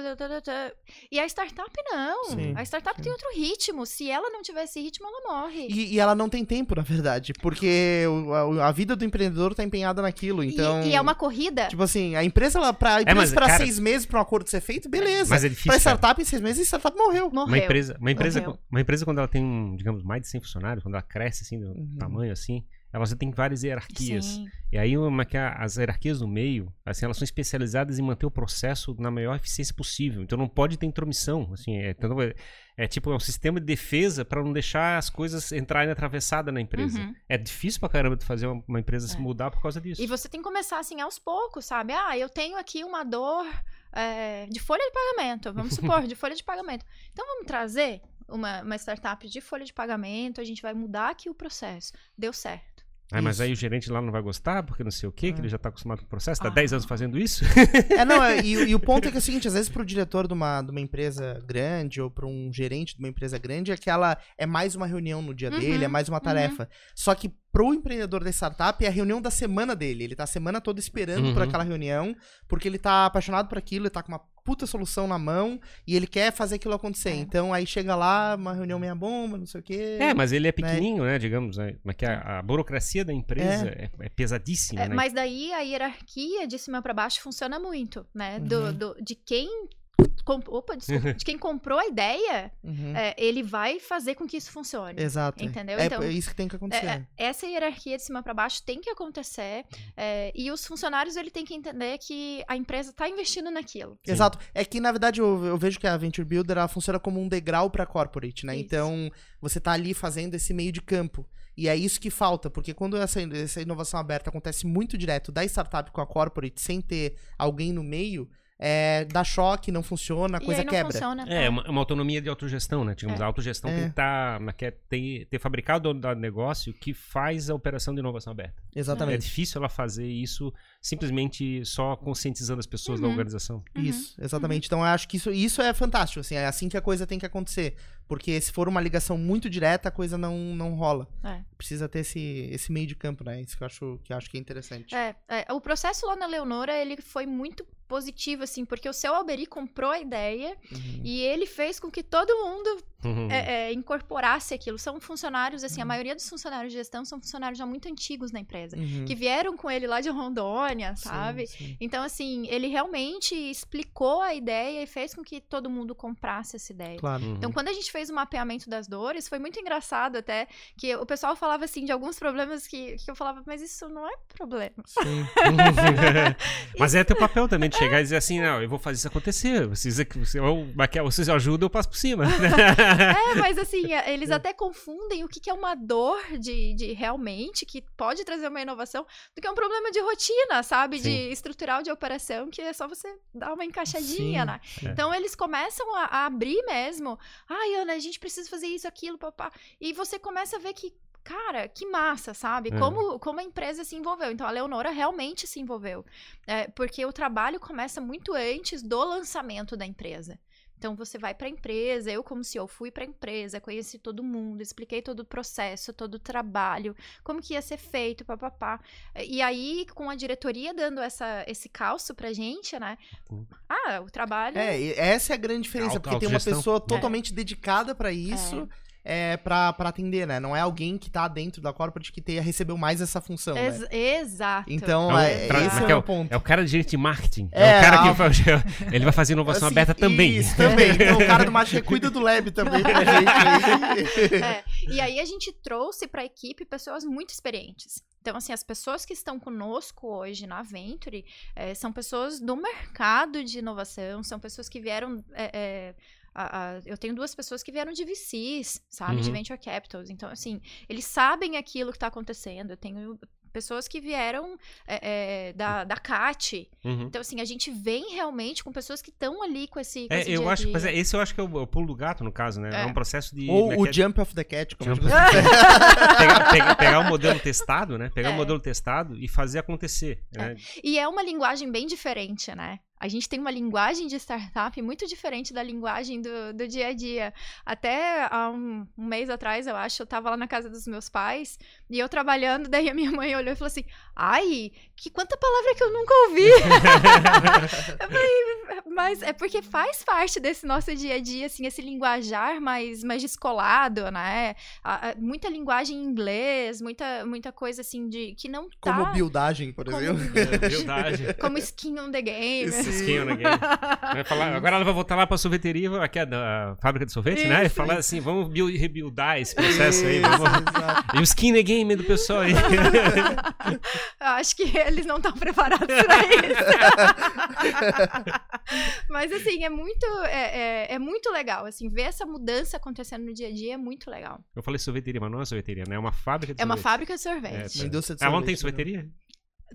E a startup não. Sim, a startup sim. tem outro ritmo. Se ela não tiver esse ritmo, ela morre. E, e ela não tem tempo, na verdade. Porque a, a, vida do empreendedor está empenhada naquilo. Então. E, e, é uma corrida. Tipo assim, a empresa, ela, pra, a empresa é, mas, pra cara, seis meses para um acordo ser feito, beleza. Mas é difícil. Pra startup, em seis meses, a startup morreu. morreu. Uma empresa, uma empresa, uma empresa quando ela tem um digamos, mais de 100 funcionários, quando ela cresce assim, do uhum. tamanho assim, ela já tem várias hierarquias. Sim. E aí uma que as hierarquias no meio, assim, elas são especializadas em manter o processo na maior eficiência possível. Então não pode ter intromissão, assim, é, então, é, é tipo é um sistema de defesa para não deixar as coisas entrarem atravessada na empresa. Uhum. É difícil pra caramba de fazer uma, uma empresa é. se mudar por causa disso. E você tem que começar assim aos poucos, sabe? Ah, eu tenho aqui uma dor é, de folha de pagamento, vamos supor, de folha de pagamento. Então vamos trazer uma, uma startup de folha de pagamento, a gente vai mudar aqui o processo. Deu certo. Ah, mas aí o gerente lá não vai gostar, porque não sei o quê, que ele já está acostumado com o processo, está ah. 10 anos fazendo isso. É, não, é, e, e, o ponto é que é o seguinte, às vezes para o diretor de uma, de uma empresa grande ou para um gerente de uma empresa grande, é que ela é mais uma reunião no dia uhum, dele, é mais uma tarefa. Uhum. Só que pro empreendedor da startup é a reunião da semana dele. Ele tá a semana toda esperando uhum. por aquela reunião, porque ele tá apaixonado por aquilo, ele tá com uma puta solução na mão e ele quer fazer aquilo acontecer. É. Então aí chega lá, uma reunião meia bomba, não sei o quê. É, mas ele é né? pequenininho, né, né digamos, né? Mas que a, a, burocracia da empresa é, é, é pesadíssima, é, né? Mas daí a hierarquia de cima para baixo funciona muito, né? Do, uhum. do, de quem opa, desculpa, de quem comprou a ideia, uhum. é, ele vai fazer com que isso funcione. Exato. Entendeu? É, então, é isso que tem que acontecer. É, essa hierarquia de cima para baixo tem que acontecer. É, e os funcionários, ele tem que entender que a empresa está investindo naquilo. Sim. Exato. É que, na verdade, eu, eu, vejo que a Venture Builder ela funciona como um degrau para corporate, né? Isso. Então, você tá ali fazendo esse meio de campo. E é isso que falta, porque quando essa, essa inovação aberta acontece muito direto da startup com a corporate, sem ter alguém no meio, é, dá choque, não funciona, a coisa não quebra. Funciona, é, é uma, uma, autonomia de autogestão, né? Digamos, é. a autogestão é. tem que tá, quer ter, ter fabricado o negócio que faz a operação de inovação aberta. Exatamente. É difícil ela fazer isso simplesmente só conscientizando as pessoas uhum. da organização. Isso, exatamente. Uhum. Então eu acho que isso, isso é fantástico, assim, é assim que a coisa tem que acontecer. Porque se for uma ligação muito direta, a coisa não, não rola. É. Precisa ter esse, esse meio de campo, né? Isso que eu acho que, eu acho que é interessante. É, é, o processo lá na Leonora, ele foi muito positivo, assim, porque o seu Alberi comprou a ideia Uhum. e ele fez com que todo mundo Uhum. é, é, incorporasse aquilo. São funcionários, assim, Uhum. a maioria dos funcionários de gestão são funcionários já muito antigos na empresa, Uhum. que vieram com ele lá de Rondônia, Sim, sabe? sim. Então, assim, ele realmente explicou a ideia e fez com que todo mundo comprasse essa ideia. Claro. Uhum. Então, quando a gente fez o mapeamento das dores, foi muito engraçado até, que o pessoal falava, assim, de alguns problemas que, que eu falava, mas isso não é problema. Sim. Mas é teu papel também de chegar e dizer assim, não, eu vou fazer isso acontecer. Vocês, você, ou, vocês ajudam, eu passo por cima. É, mas assim, é, eles até confundem o que, que é uma dor de, de realmente, que pode trazer uma inovação, do que é um problema de rotina, sabe? De Sim. estrutural de operação, que é só você dar uma encaixadinha, Sim, né? sim. Então eles começam a, a abrir mesmo. Ai, Ana, a gente precisa fazer isso, aquilo, papá. E você começa a ver que. Cara, que massa, sabe? É. Como, como a empresa se envolveu. Então, a Leonora realmente se envolveu. É, porque o trabalho começa muito antes do lançamento da empresa. Então você vai para a empresa, eu como CEO fui para a empresa, conheci todo mundo, expliquei todo o processo, todo o trabalho, como que ia ser feito, papapá. E aí com a diretoria dando essa esse calço pra gente, né? Hum. Ah, o trabalho É, essa é a grande diferença, porque tem uma autogestão. pessoa totalmente dedicada pra isso, é. Pra, pra atender, né? Não é alguém que tá dentro da corporate que tenha, recebeu mais essa função, né? Ex- exato. Então, É o é, esse é, é o ponto. É o cara de gerente de marketing. É, É, o cara a- que faz, ele vai fazer inovação Assim, aberta também. Isso, também. Então, o cara do marketing cuida do lab também pra gente. aí. É, E aí a gente trouxe para a equipe pessoas muito experientes. Então, assim, as pessoas que estão conosco hoje na Venture eh, são pessoas do mercado de inovação, são pessoas que vieram. eh, eh, a- a- eu tenho duas pessoas que vieram de VCs, sabe? De Uhum. Venture Capitals. Então, assim, eles sabem aquilo que está acontecendo. Eu tenho pessoas que vieram eh, eh, da, da CAT. Uhum. Então, assim, a gente vem realmente com pessoas que estão ali com esse. Com É, esse eu acho, mas é, esse eu acho que é o, é o pulo do gato, no caso, né? É, É. um processo de. Ou é o é? Jump of the Cat, como Jump pegar, pegar, pegar o modelo testado, né? Pegar É. o modelo testado e fazer acontecer. Né? E é uma linguagem bem diferente, né? A gente tem uma linguagem de startup muito diferente da linguagem do, do dia a dia. Até há um, um mês atrás, eu acho, eu tava lá na casa dos meus pais e eu trabalhando, daí a minha mãe olhou e falou assim: Ai, que quanta palavra que eu nunca ouvi! eu falei, mas é porque faz parte desse nosso dia a dia, assim, esse linguajar mais, mais descolado, né? A- a- muita linguagem em inglês, muita, muita coisa assim de que não tá Como buildagem, por como- exemplo. Verdade. como skin on the game. Sim. Skin on the game. Falar- agora ela vai voltar lá pra sorveteria, aqui é da fábrica de sorvete, né? E Isso, falar assim, vamos build- rebuildar esse processo aí. Vamos... E o skin the game do pessoal aí. Eu acho que eles não estão preparados pra isso. Mas assim, é muito, é, é, é muito legal. Assim, ver essa mudança acontecendo no dia a dia é muito legal. Eu falei sorveteria, mas não é sorveteria, né? É uma fábrica de É uma sorvete. fábrica de sorvete. É, indústria de Ela não tem sorvete, né?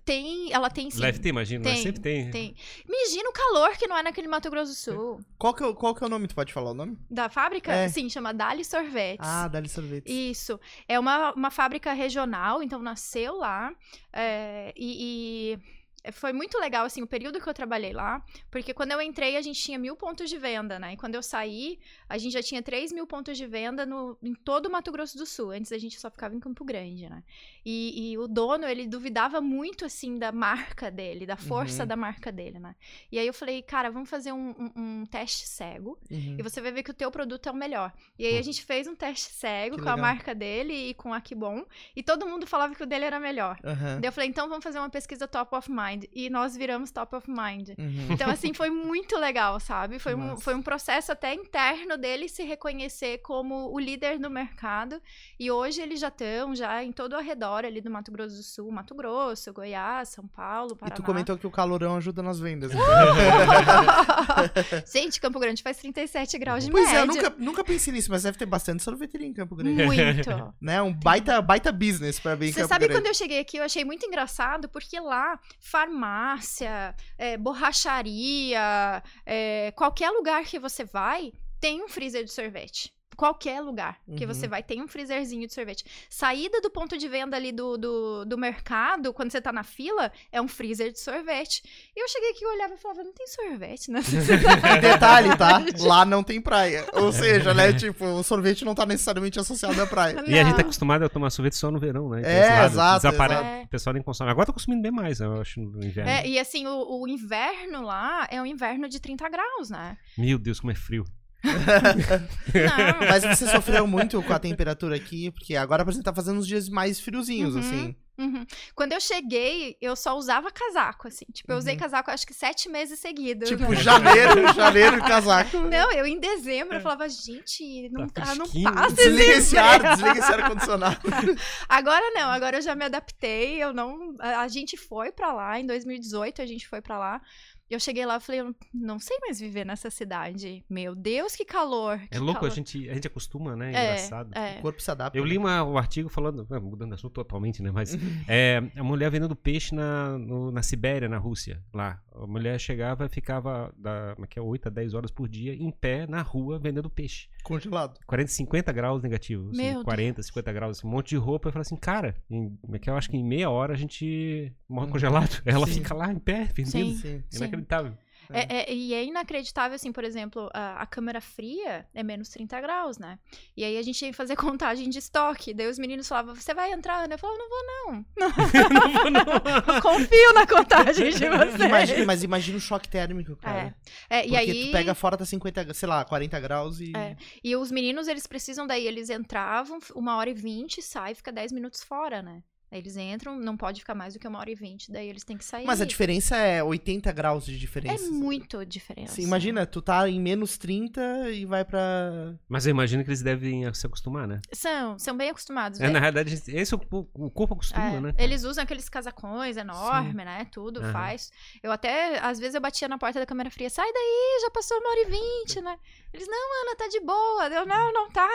Tem, ela tem sim. Deve ter, imagino, mas Tem, sempre tem. Tem. Imagina o calor que não é naquele Mato Grosso do Sul. Qual que, é, o- qual que é o nome? Tu pode falar o nome? Da fábrica? É. Sim, chama Dali Sorvetes. Ah, Dali Sorvetes. Isso. É uma, uma fábrica regional, então nasceu lá. é, e, e foi muito legal, assim, o período que eu trabalhei lá. Porque quando eu entrei, a gente tinha mil pontos de venda, né? E quando eu saí, a gente já tinha 3 mil pontos de venda no, em todo o Mato Grosso do Sul. Antes a gente só ficava em Campo Grande, né? E, e o dono, ele duvidava muito, assim, da marca dele, da força Uhum. da marca dele, né? E aí eu falei, cara, vamos fazer um, um- um teste cego. Uhum. E você vai ver que o teu produto é o melhor. E aí a gente fez um teste cego Que com a legal. marca dele e com a Kibon. E todo mundo falava que o dele era melhor. Aham. Daí eu falei, então vamos fazer uma pesquisa top of mind. E nós viramos top of mind. Uhum. Então, assim, foi muito legal, sabe? Foi um, foi um processo até interno dele se reconhecer como o líder do mercado. E hoje eles já estão já em todo o redor ali do Mato Grosso do Sul. Mato Grosso, Goiás, São Paulo, E Paraná. tu comentou que o calorão ajuda nas vendas. então. Gente, Campo Grande faz 37 graus de pois média. é, eu nunca, nunca pensei nisso, mas deve ter bastante sorveteria em Campo Grande. Muito. né? Um baita, baita business pra abrir em Você Campo sabe Grande. quando eu cheguei aqui, eu achei muito engraçado, porque lá, farmácia, é, borracharia, é, qualquer lugar que você vai, tem um freezer de sorvete. Qualquer lugar que Uhum. você vai, tem um freezerzinho de sorvete. Saída do ponto de venda ali do, do, do mercado, quando você tá na fila, é um freezer de sorvete. E eu cheguei aqui, eu olhava e falava, não tem sorvete nessa E detalhe, tá? Lá não tem praia. Ou seja, né? Tipo, o sorvete não tá necessariamente associado à praia. E a gente tá Não. acostumado a tomar sorvete só no verão, né? Então, É, lado exato, desapare- exato. O pessoal nem consome. Agora tá consumindo bem mais, eu acho, no inverno. É, e assim, o, o inverno lá é um inverno de 30 graus, né? Meu Deus, como é frio. Não, Mas você sofreu muito com a temperatura aqui, porque agora, exemplo, tá fazendo uns dias mais friozinhos, Uhum. assim. Uhum. Quando eu cheguei, eu só usava casaco, assim. Tipo, eu usei Uhum. casaco acho que sete meses seguidos. Tipo, né? janeiro, janeiro e casaco. Não, eu em dezembro eu falava, gente, não Tá tá, não passa Desliga esse ar, desliga esse ar-condicionado. Agora não, agora eu já me adaptei, eu não... A, a gente foi pra lá, em 2018 a gente foi pra lá. Eu cheguei lá e falei, eu não sei mais viver nessa cidade. Meu Deus, que calor. É que louco, a calor. gente, a gente acostuma, né? É, Engraçado. é. O corpo se adapta. Eu li né? uma- um artigo falando, ah, mudando de assunto totalmente, né? Mas é, a mulher vendendo peixe na, no- na Sibéria, na Rússia, lá. A mulher chegava e ficava da, é que é, 8 a 10 horas por dia em pé na rua vendendo peixe. Congelado. 40, 50 graus negativo. Assim, Meu 40, 50 graus, assim, um monte de roupa. Eu falei assim, cara, em, como é que eu acho que em meia hora a gente morre congelado. Ela Sim. fica lá em pé, vendendo. Sim. Sim. Inacreditável. É, é- e é inacreditável, assim, por exemplo, a, a câmera fria é menos 30 graus, né? E aí a gente ia fazer contagem de estoque. Daí os meninos falavam, você vai entrar, Ana? Eu falava, não vou não. não vou, não. Confio na contagem de vocês. Imagina, mas imagina o choque térmico, cara. É, e Porque aí... tu pega fora, tá 50, sei lá, 40 graus e. É. E os meninos, eles precisam daí, eles entravam uma hora e vinte, sai, fica 10 minutos fora, né? Aí eles entram, não pode ficar mais do que uma hora e vinte, daí eles têm que sair. Mas a diferença é 80 graus de É diferença. muito diferença. Sim, imagina, tu tá em menos 30 e vai pra. Mas eu imagino que eles devem se acostumar, né? São, são bem acostumados. É, É, na realidade, esse é o, o corpo acostuma, É, né? Eles usam aqueles casacões enormes, né? Tudo Aham. faz. Eu até, às vezes, eu batia na porta da câmera fria, sai daí, já passou uma hora e vinte, né? Eles, não, Ana, tá de boa. Eu, não, não tá.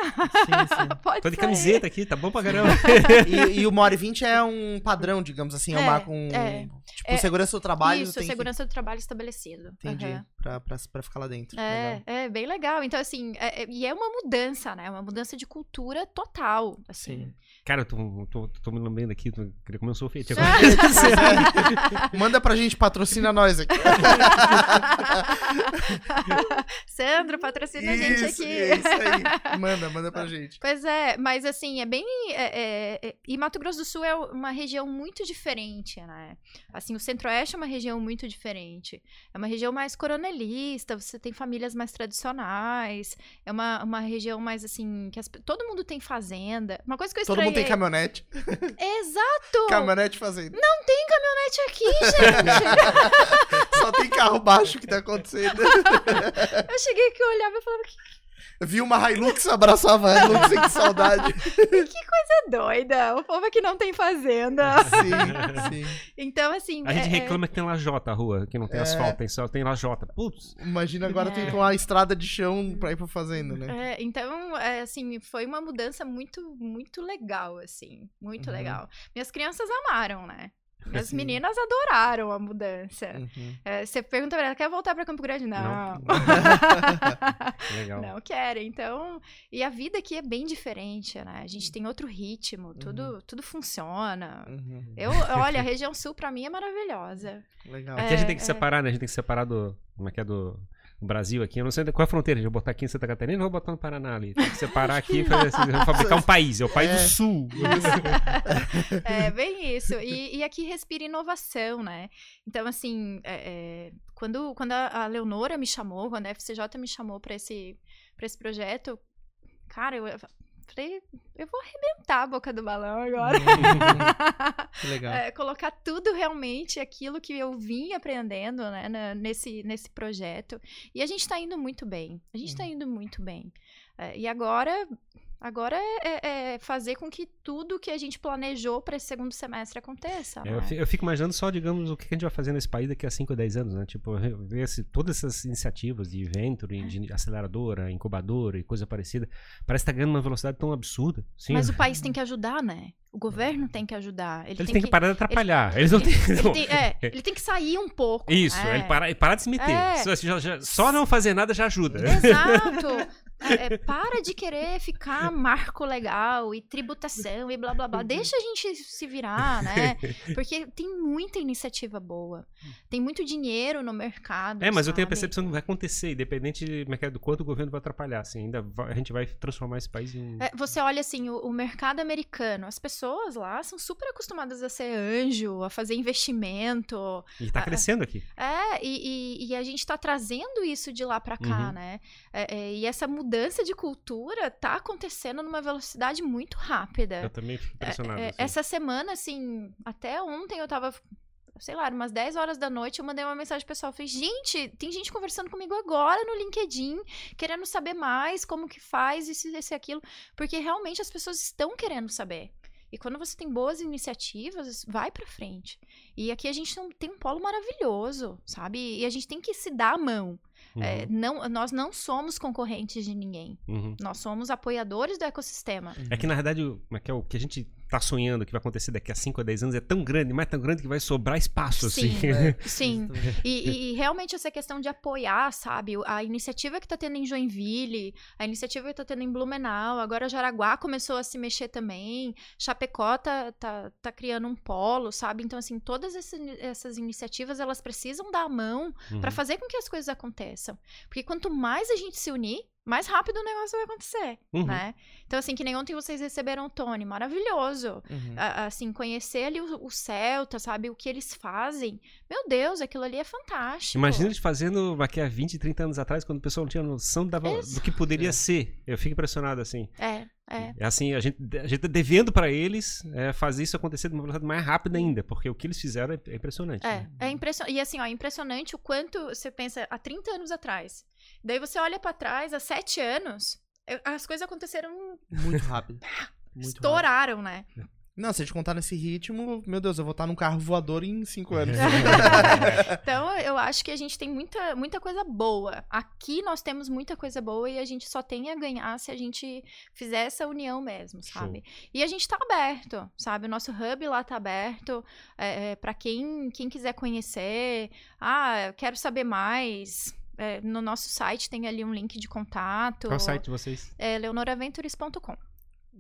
Sim, sim. Pode Tô de sair. camiseta aqui, tá bom pra caramba. E, e o uma hora e 20 é um padrão, digamos assim, é, É, uma com. é. Tipo, É, segurança do trabalho. Isso, tem segurança do trabalho estabelecido. Que... Entendi. Aham. Pra, pra, pra ficar lá dentro. É, Legal. é bem legal. Então, assim, é- é- e é uma mudança, né? Uma mudança de cultura total, assim. Sim. Cara, eu tô, tô, tô me lembrando aqui, tô, queria comer um sorvete Ah, agora. Manda pra gente, patrocina nós aqui. Sandro, patrocina a gente aqui. é isso aí. Manda, manda pra gente. Pois é, mas assim, é bem. é- é- é- e Mato Grosso do Sul é uma região muito diferente, né? Assim, o Centro-Oeste é uma região muito diferente. É uma região mais coronelista, você tem famílias mais tradicionais. É uma, uma região mais assim. que as todo mundo tem fazenda. Uma coisa que eu Todo estranhei. mundo tem caminhonete. Exato! Caminhonete fazendo. Não tem caminhonete aqui, gente! Só tem carro baixo que tá acontecendo. eu cheguei aqui, eu olhava e falava, que Vi uma Hilux, abraçava a Hilux, que saudade. coisa doida! O povo aqui não tem fazenda. Sim, sim. Então, assim. A gente é- é- reclama que tem lajota a rua, que não tem É. asfalto, tem só tem lajota. Putz, Imagina agora É. tem uma estrada de chão pra ir pra fazenda, né? É, então, é, assim, foi uma mudança muito, muito legal, assim. Muito Uhum. legal. Minhas crianças amaram, né? Minhas Sim. meninas adoraram a mudança. Uhum. É, você pergunta pra ela, quer voltar pra Campo Grande? Não. legal. Não querem. Então, e a vida aqui é bem diferente, né? A gente tem outro ritmo, tudo, tudo funciona. Uhum. Eu, olha, a região sul pra mim é maravilhosa. Legal. Aqui a gente tem que É, separar, né? A gente tem que separar do. Como é que é do. Brasil aqui, eu não sei qual é a fronteira, eu vou botar aqui em Santa Catarina ou vou botar no Paraná ali. Tem que separar aqui e fazer assim, fabricar um país, é o país É. do sul. É, bem isso. E, e aqui respira inovação, né? Então, assim, é, é, quando, quando a a Leonora me chamou, quando a FCJ me chamou para esse, pra esse projeto, cara, eu falei, eu vou arrebentar a boca do balão agora. Que legal. É, colocar tudo realmente aquilo que eu vim aprendendo né, nesse, nesse projeto. E a gente tá indo muito bem. A gente tá indo muito bem. É, e agora. Agora é, é- é fazer com que tudo que a gente planejou para esse segundo semestre aconteça. É, eu, né? eu fico imaginando só, digamos, o que a gente vai fazer nesse país daqui a 5 ou 10 anos, né? Tipo, ver esse- todas essas iniciativas de venture, de aceleradora, incubadora e coisa parecida, parece que tá ganhando uma velocidade tão absurda. Sim, Mas o país tem que ajudar, né? O governo tem que ajudar. Ele eles tem têm que, parar de atrapalhar. Eles não têm. ele tem- é, ele tem que sair um pouco. Isso, é. ele parar, parar de se meter. É. Só, só não fazer nada já ajuda. Exato. É, é, para de querer ficar marco legal e tributação e blá blá blá. Deixa a gente se virar, né? Porque tem muita iniciativa boa. Tem muito dinheiro no mercado. É, mas sabe? eu tenho a percepção que vai acontecer, independente do quanto o governo vai atrapalhar. Assim, ainda vai, a gente vai transformar esse país em. É, você olha assim, o, o, mercado americano, as pessoas lá são super acostumadas a ser anjo, a fazer investimento. E tá crescendo aqui. É, e, e, e, a gente tá trazendo isso de lá para cá, uhum. né? É, é, e essa mudança de cultura tá acontecendo numa velocidade muito rápida. Eu também fico impressionado. É, é, assim. Essa semana, assim, até ontem eu tava sei lá, umas 10 horas da noite, eu mandei uma mensagem pessoal. Falei, gente, tem gente conversando comigo agora no LinkedIn, querendo saber mais como que faz isso, isso e aquilo. Porque realmente as pessoas estão querendo saber. E quando você tem boas iniciativas, vai para frente. E aqui a gente tem um polo maravilhoso, sabe? E a gente tem que se dar a mão. É, uhum. É, não, nós não somos concorrentes de ninguém. Uhum. Nós somos apoiadores do ecossistema. É que, na verdade, o, é, é o que a gente está sonhando que vai acontecer daqui a 5 a 10 anos é tão grande, mais tão grande que vai sobrar espaço, sim, assim. É, sim. E, e, realmente essa questão de apoiar, sabe? A iniciativa que está tendo em Joinville, a iniciativa que está tendo em Blumenau, agora Jaraguá começou a se mexer também, Chapecó tá, tá, tá criando um polo, sabe? Então, assim, todas essas, essas iniciativas, elas precisam dar a mão uhum. para fazer com que as coisas aconteçam. Porque quanto mais a gente se unir, mais rápido o negócio vai acontecer, uhum. né? Então, assim, que nem ontem vocês receberam o Tony, maravilhoso. Uhum. assim, conhecer ali o, o, Celta, sabe? O que eles fazem. Meu Deus, aquilo ali é fantástico. Imagina eles fazendo aqui há 20, 30 anos atrás, quando o pessoal não tinha noção da, do que poderia é. ser. Eu fico impressionado, assim. É. É. é assim, a gente, a gente tá devendo para eles é, fazer isso acontecer de uma velocidade mais rápida ainda, porque o que eles fizeram é, é impressionante. É, né? é impressionante. E assim, ó, impressionante o quanto você pensa há 30 anos atrás. Daí você olha para trás, há 7 anos, as coisas aconteceram muito rápido. Muito estouraram, rápido. né? Não, se a gente contar nesse ritmo, meu Deus, eu vou estar num carro voador em cinco anos. então, eu acho que a gente tem muita, muita coisa boa. Aqui nós temos muita coisa boa e a gente só tem a ganhar se a gente fizer essa união mesmo, sabe? Show. E a gente tá aberto, sabe? O nosso hub lá tá aberto é, é para quem, quem quiser conhecer. Ah, eu quero saber mais. É, no nosso site tem ali um link de contato. Qual é o site de vocês? É leonoraventures.com.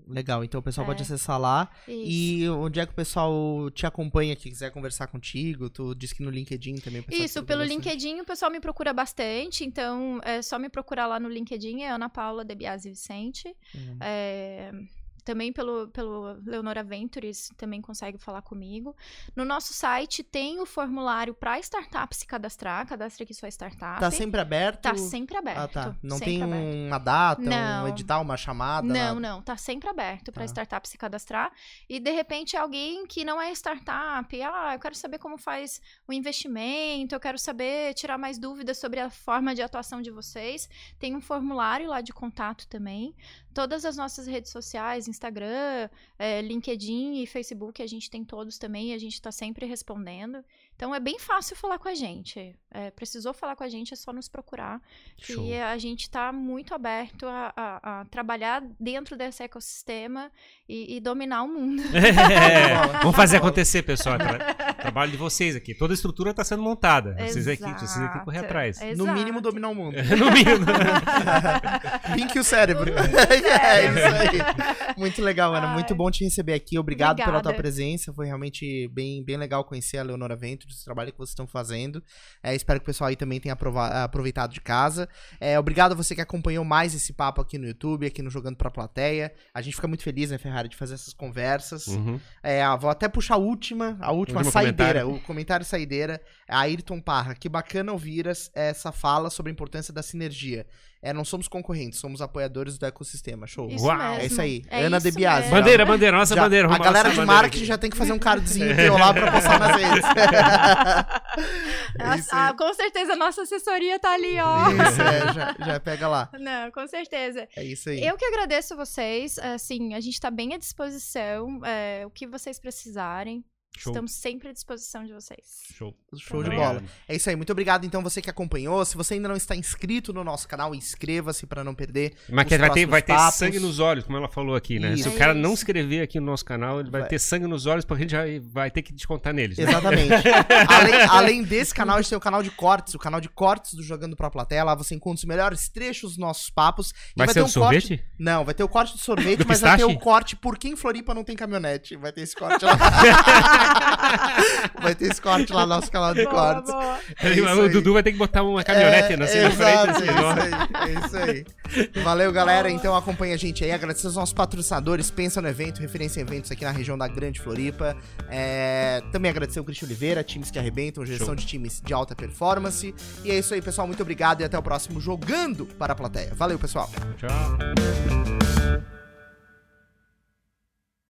Legal, então o pessoal é. pode acessar lá. Isso. E onde é que o pessoal te acompanha, que quiser conversar contigo? Tu disse que no LinkedIn também. Isso, pelo LinkedIn o pessoal me procura bastante, então é só me procurar lá no LinkedIn, é Ana Paula De Biasi Vicente. Uhum. É também pelo, pelo Leonora Ventures, também consegue falar comigo. No nosso site tem o formulário para startup se cadastrar, cadastre aqui sua startup. Tá sempre aberto? Tá sempre aberto. Ah, tá. Não tem aberto. uma data, não. um edital, uma chamada? Não, nada. não. Tá sempre aberto para tá. startup se cadastrar. E, de repente, alguém que não é startup, ah, eu quero saber como faz o investimento, eu quero saber, tirar mais dúvidas sobre a forma de atuação de vocês. Tem um formulário lá de contato também. Todas as nossas redes sociais, Instagram, é, LinkedIn e Facebook, a gente tem todos também, a gente está sempre respondendo. Então é bem fácil falar com a gente. É, precisou falar com a gente, é só nos procurar. Show. E a gente está muito aberto a, a, a, trabalhar dentro desse ecossistema e, e dominar o mundo. É, vamos fazer acontecer, pessoal. Tra trabalho de vocês aqui. Toda a estrutura está sendo montada. Vocês aqui, vocês aqui correr atrás. Exato. No mínimo, dominar o mundo. no mínimo. Pink o cérebro. é isso aí. Muito legal, Ana. Muito bom te receber aqui. Obrigado Obrigada. pela tua presença. Foi realmente bem, bem legal conhecer a Leonora Ventos, o trabalho que vocês estão fazendo. É, espero que o pessoal aí também tenha aproveitado de casa. É, obrigado a você que acompanhou mais esse papo aqui no YouTube, aqui no Jogando Pra Plateia. A gente fica muito feliz, né, Ferrari, de fazer essas conversas. Uhum. É, vou até puxar a última, a última saideira, comentário. o comentário saideira. A Ayrton Parra. Que bacana ouvir essa fala sobre a importância da sinergia. É, não somos concorrentes, somos apoiadores do ecossistema. Show. Isso Uau! Mesmo. É isso aí. É Ana isso De Biasi. Bandeira, bandeira, nossa já, bandeira. A galera de marketing já tem que fazer um cardzinho teu lá pra postar nas redes. ah, com certeza a nossa assessoria tá ali, ó. Isso, é, já, já pega lá. Não, com certeza. É isso aí. Eu que agradeço vocês. Assim, a gente tá bem à disposição. É, o que vocês precisarem Show. Estamos sempre à disposição de vocês. Show. Show de bola. É isso aí. Muito obrigado, então, você que acompanhou. Se você ainda não está inscrito no nosso canal, inscreva-se para não perder. Mas vai ter, vai ter sangue nos olhos, como ela falou aqui, né? Isso. Se o cara não inscrever aqui no nosso canal, ele vai, vai. ter sangue nos olhos, porque a gente já vai ter que descontar neles. Né? Exatamente. além, além, desse canal, a gente tem o canal de cortes, o canal de cortes do Jogando pra Plateia. Lá você encontra os melhores trechos dos nossos papos. Vai, vai, ser ter um sorvete? Corte... Não, vai ter o corte do sorvete, do mas pistache? vai ter o corte por que em Floripa não tem caminhonete. Vai ter esse corte lá. vai ter esse corte lá no nosso canal de boa, cortes. Boa. É o Dudu vai ter que botar uma caminhonete é, na frente. Assim, é, isso aí, é isso aí. Valeu, galera. Então acompanha a gente aí. Agradecer aos nossos patrocinadores. Pensa no evento, referência em eventos aqui na região da Grande Floripa. É, também agradecer o Cristian Oliveira, times que arrebentam, gestão Show. de times de alta performance. E é isso aí, pessoal. Muito obrigado e até o próximo Jogando para a Plateia. Valeu, pessoal. Tchau.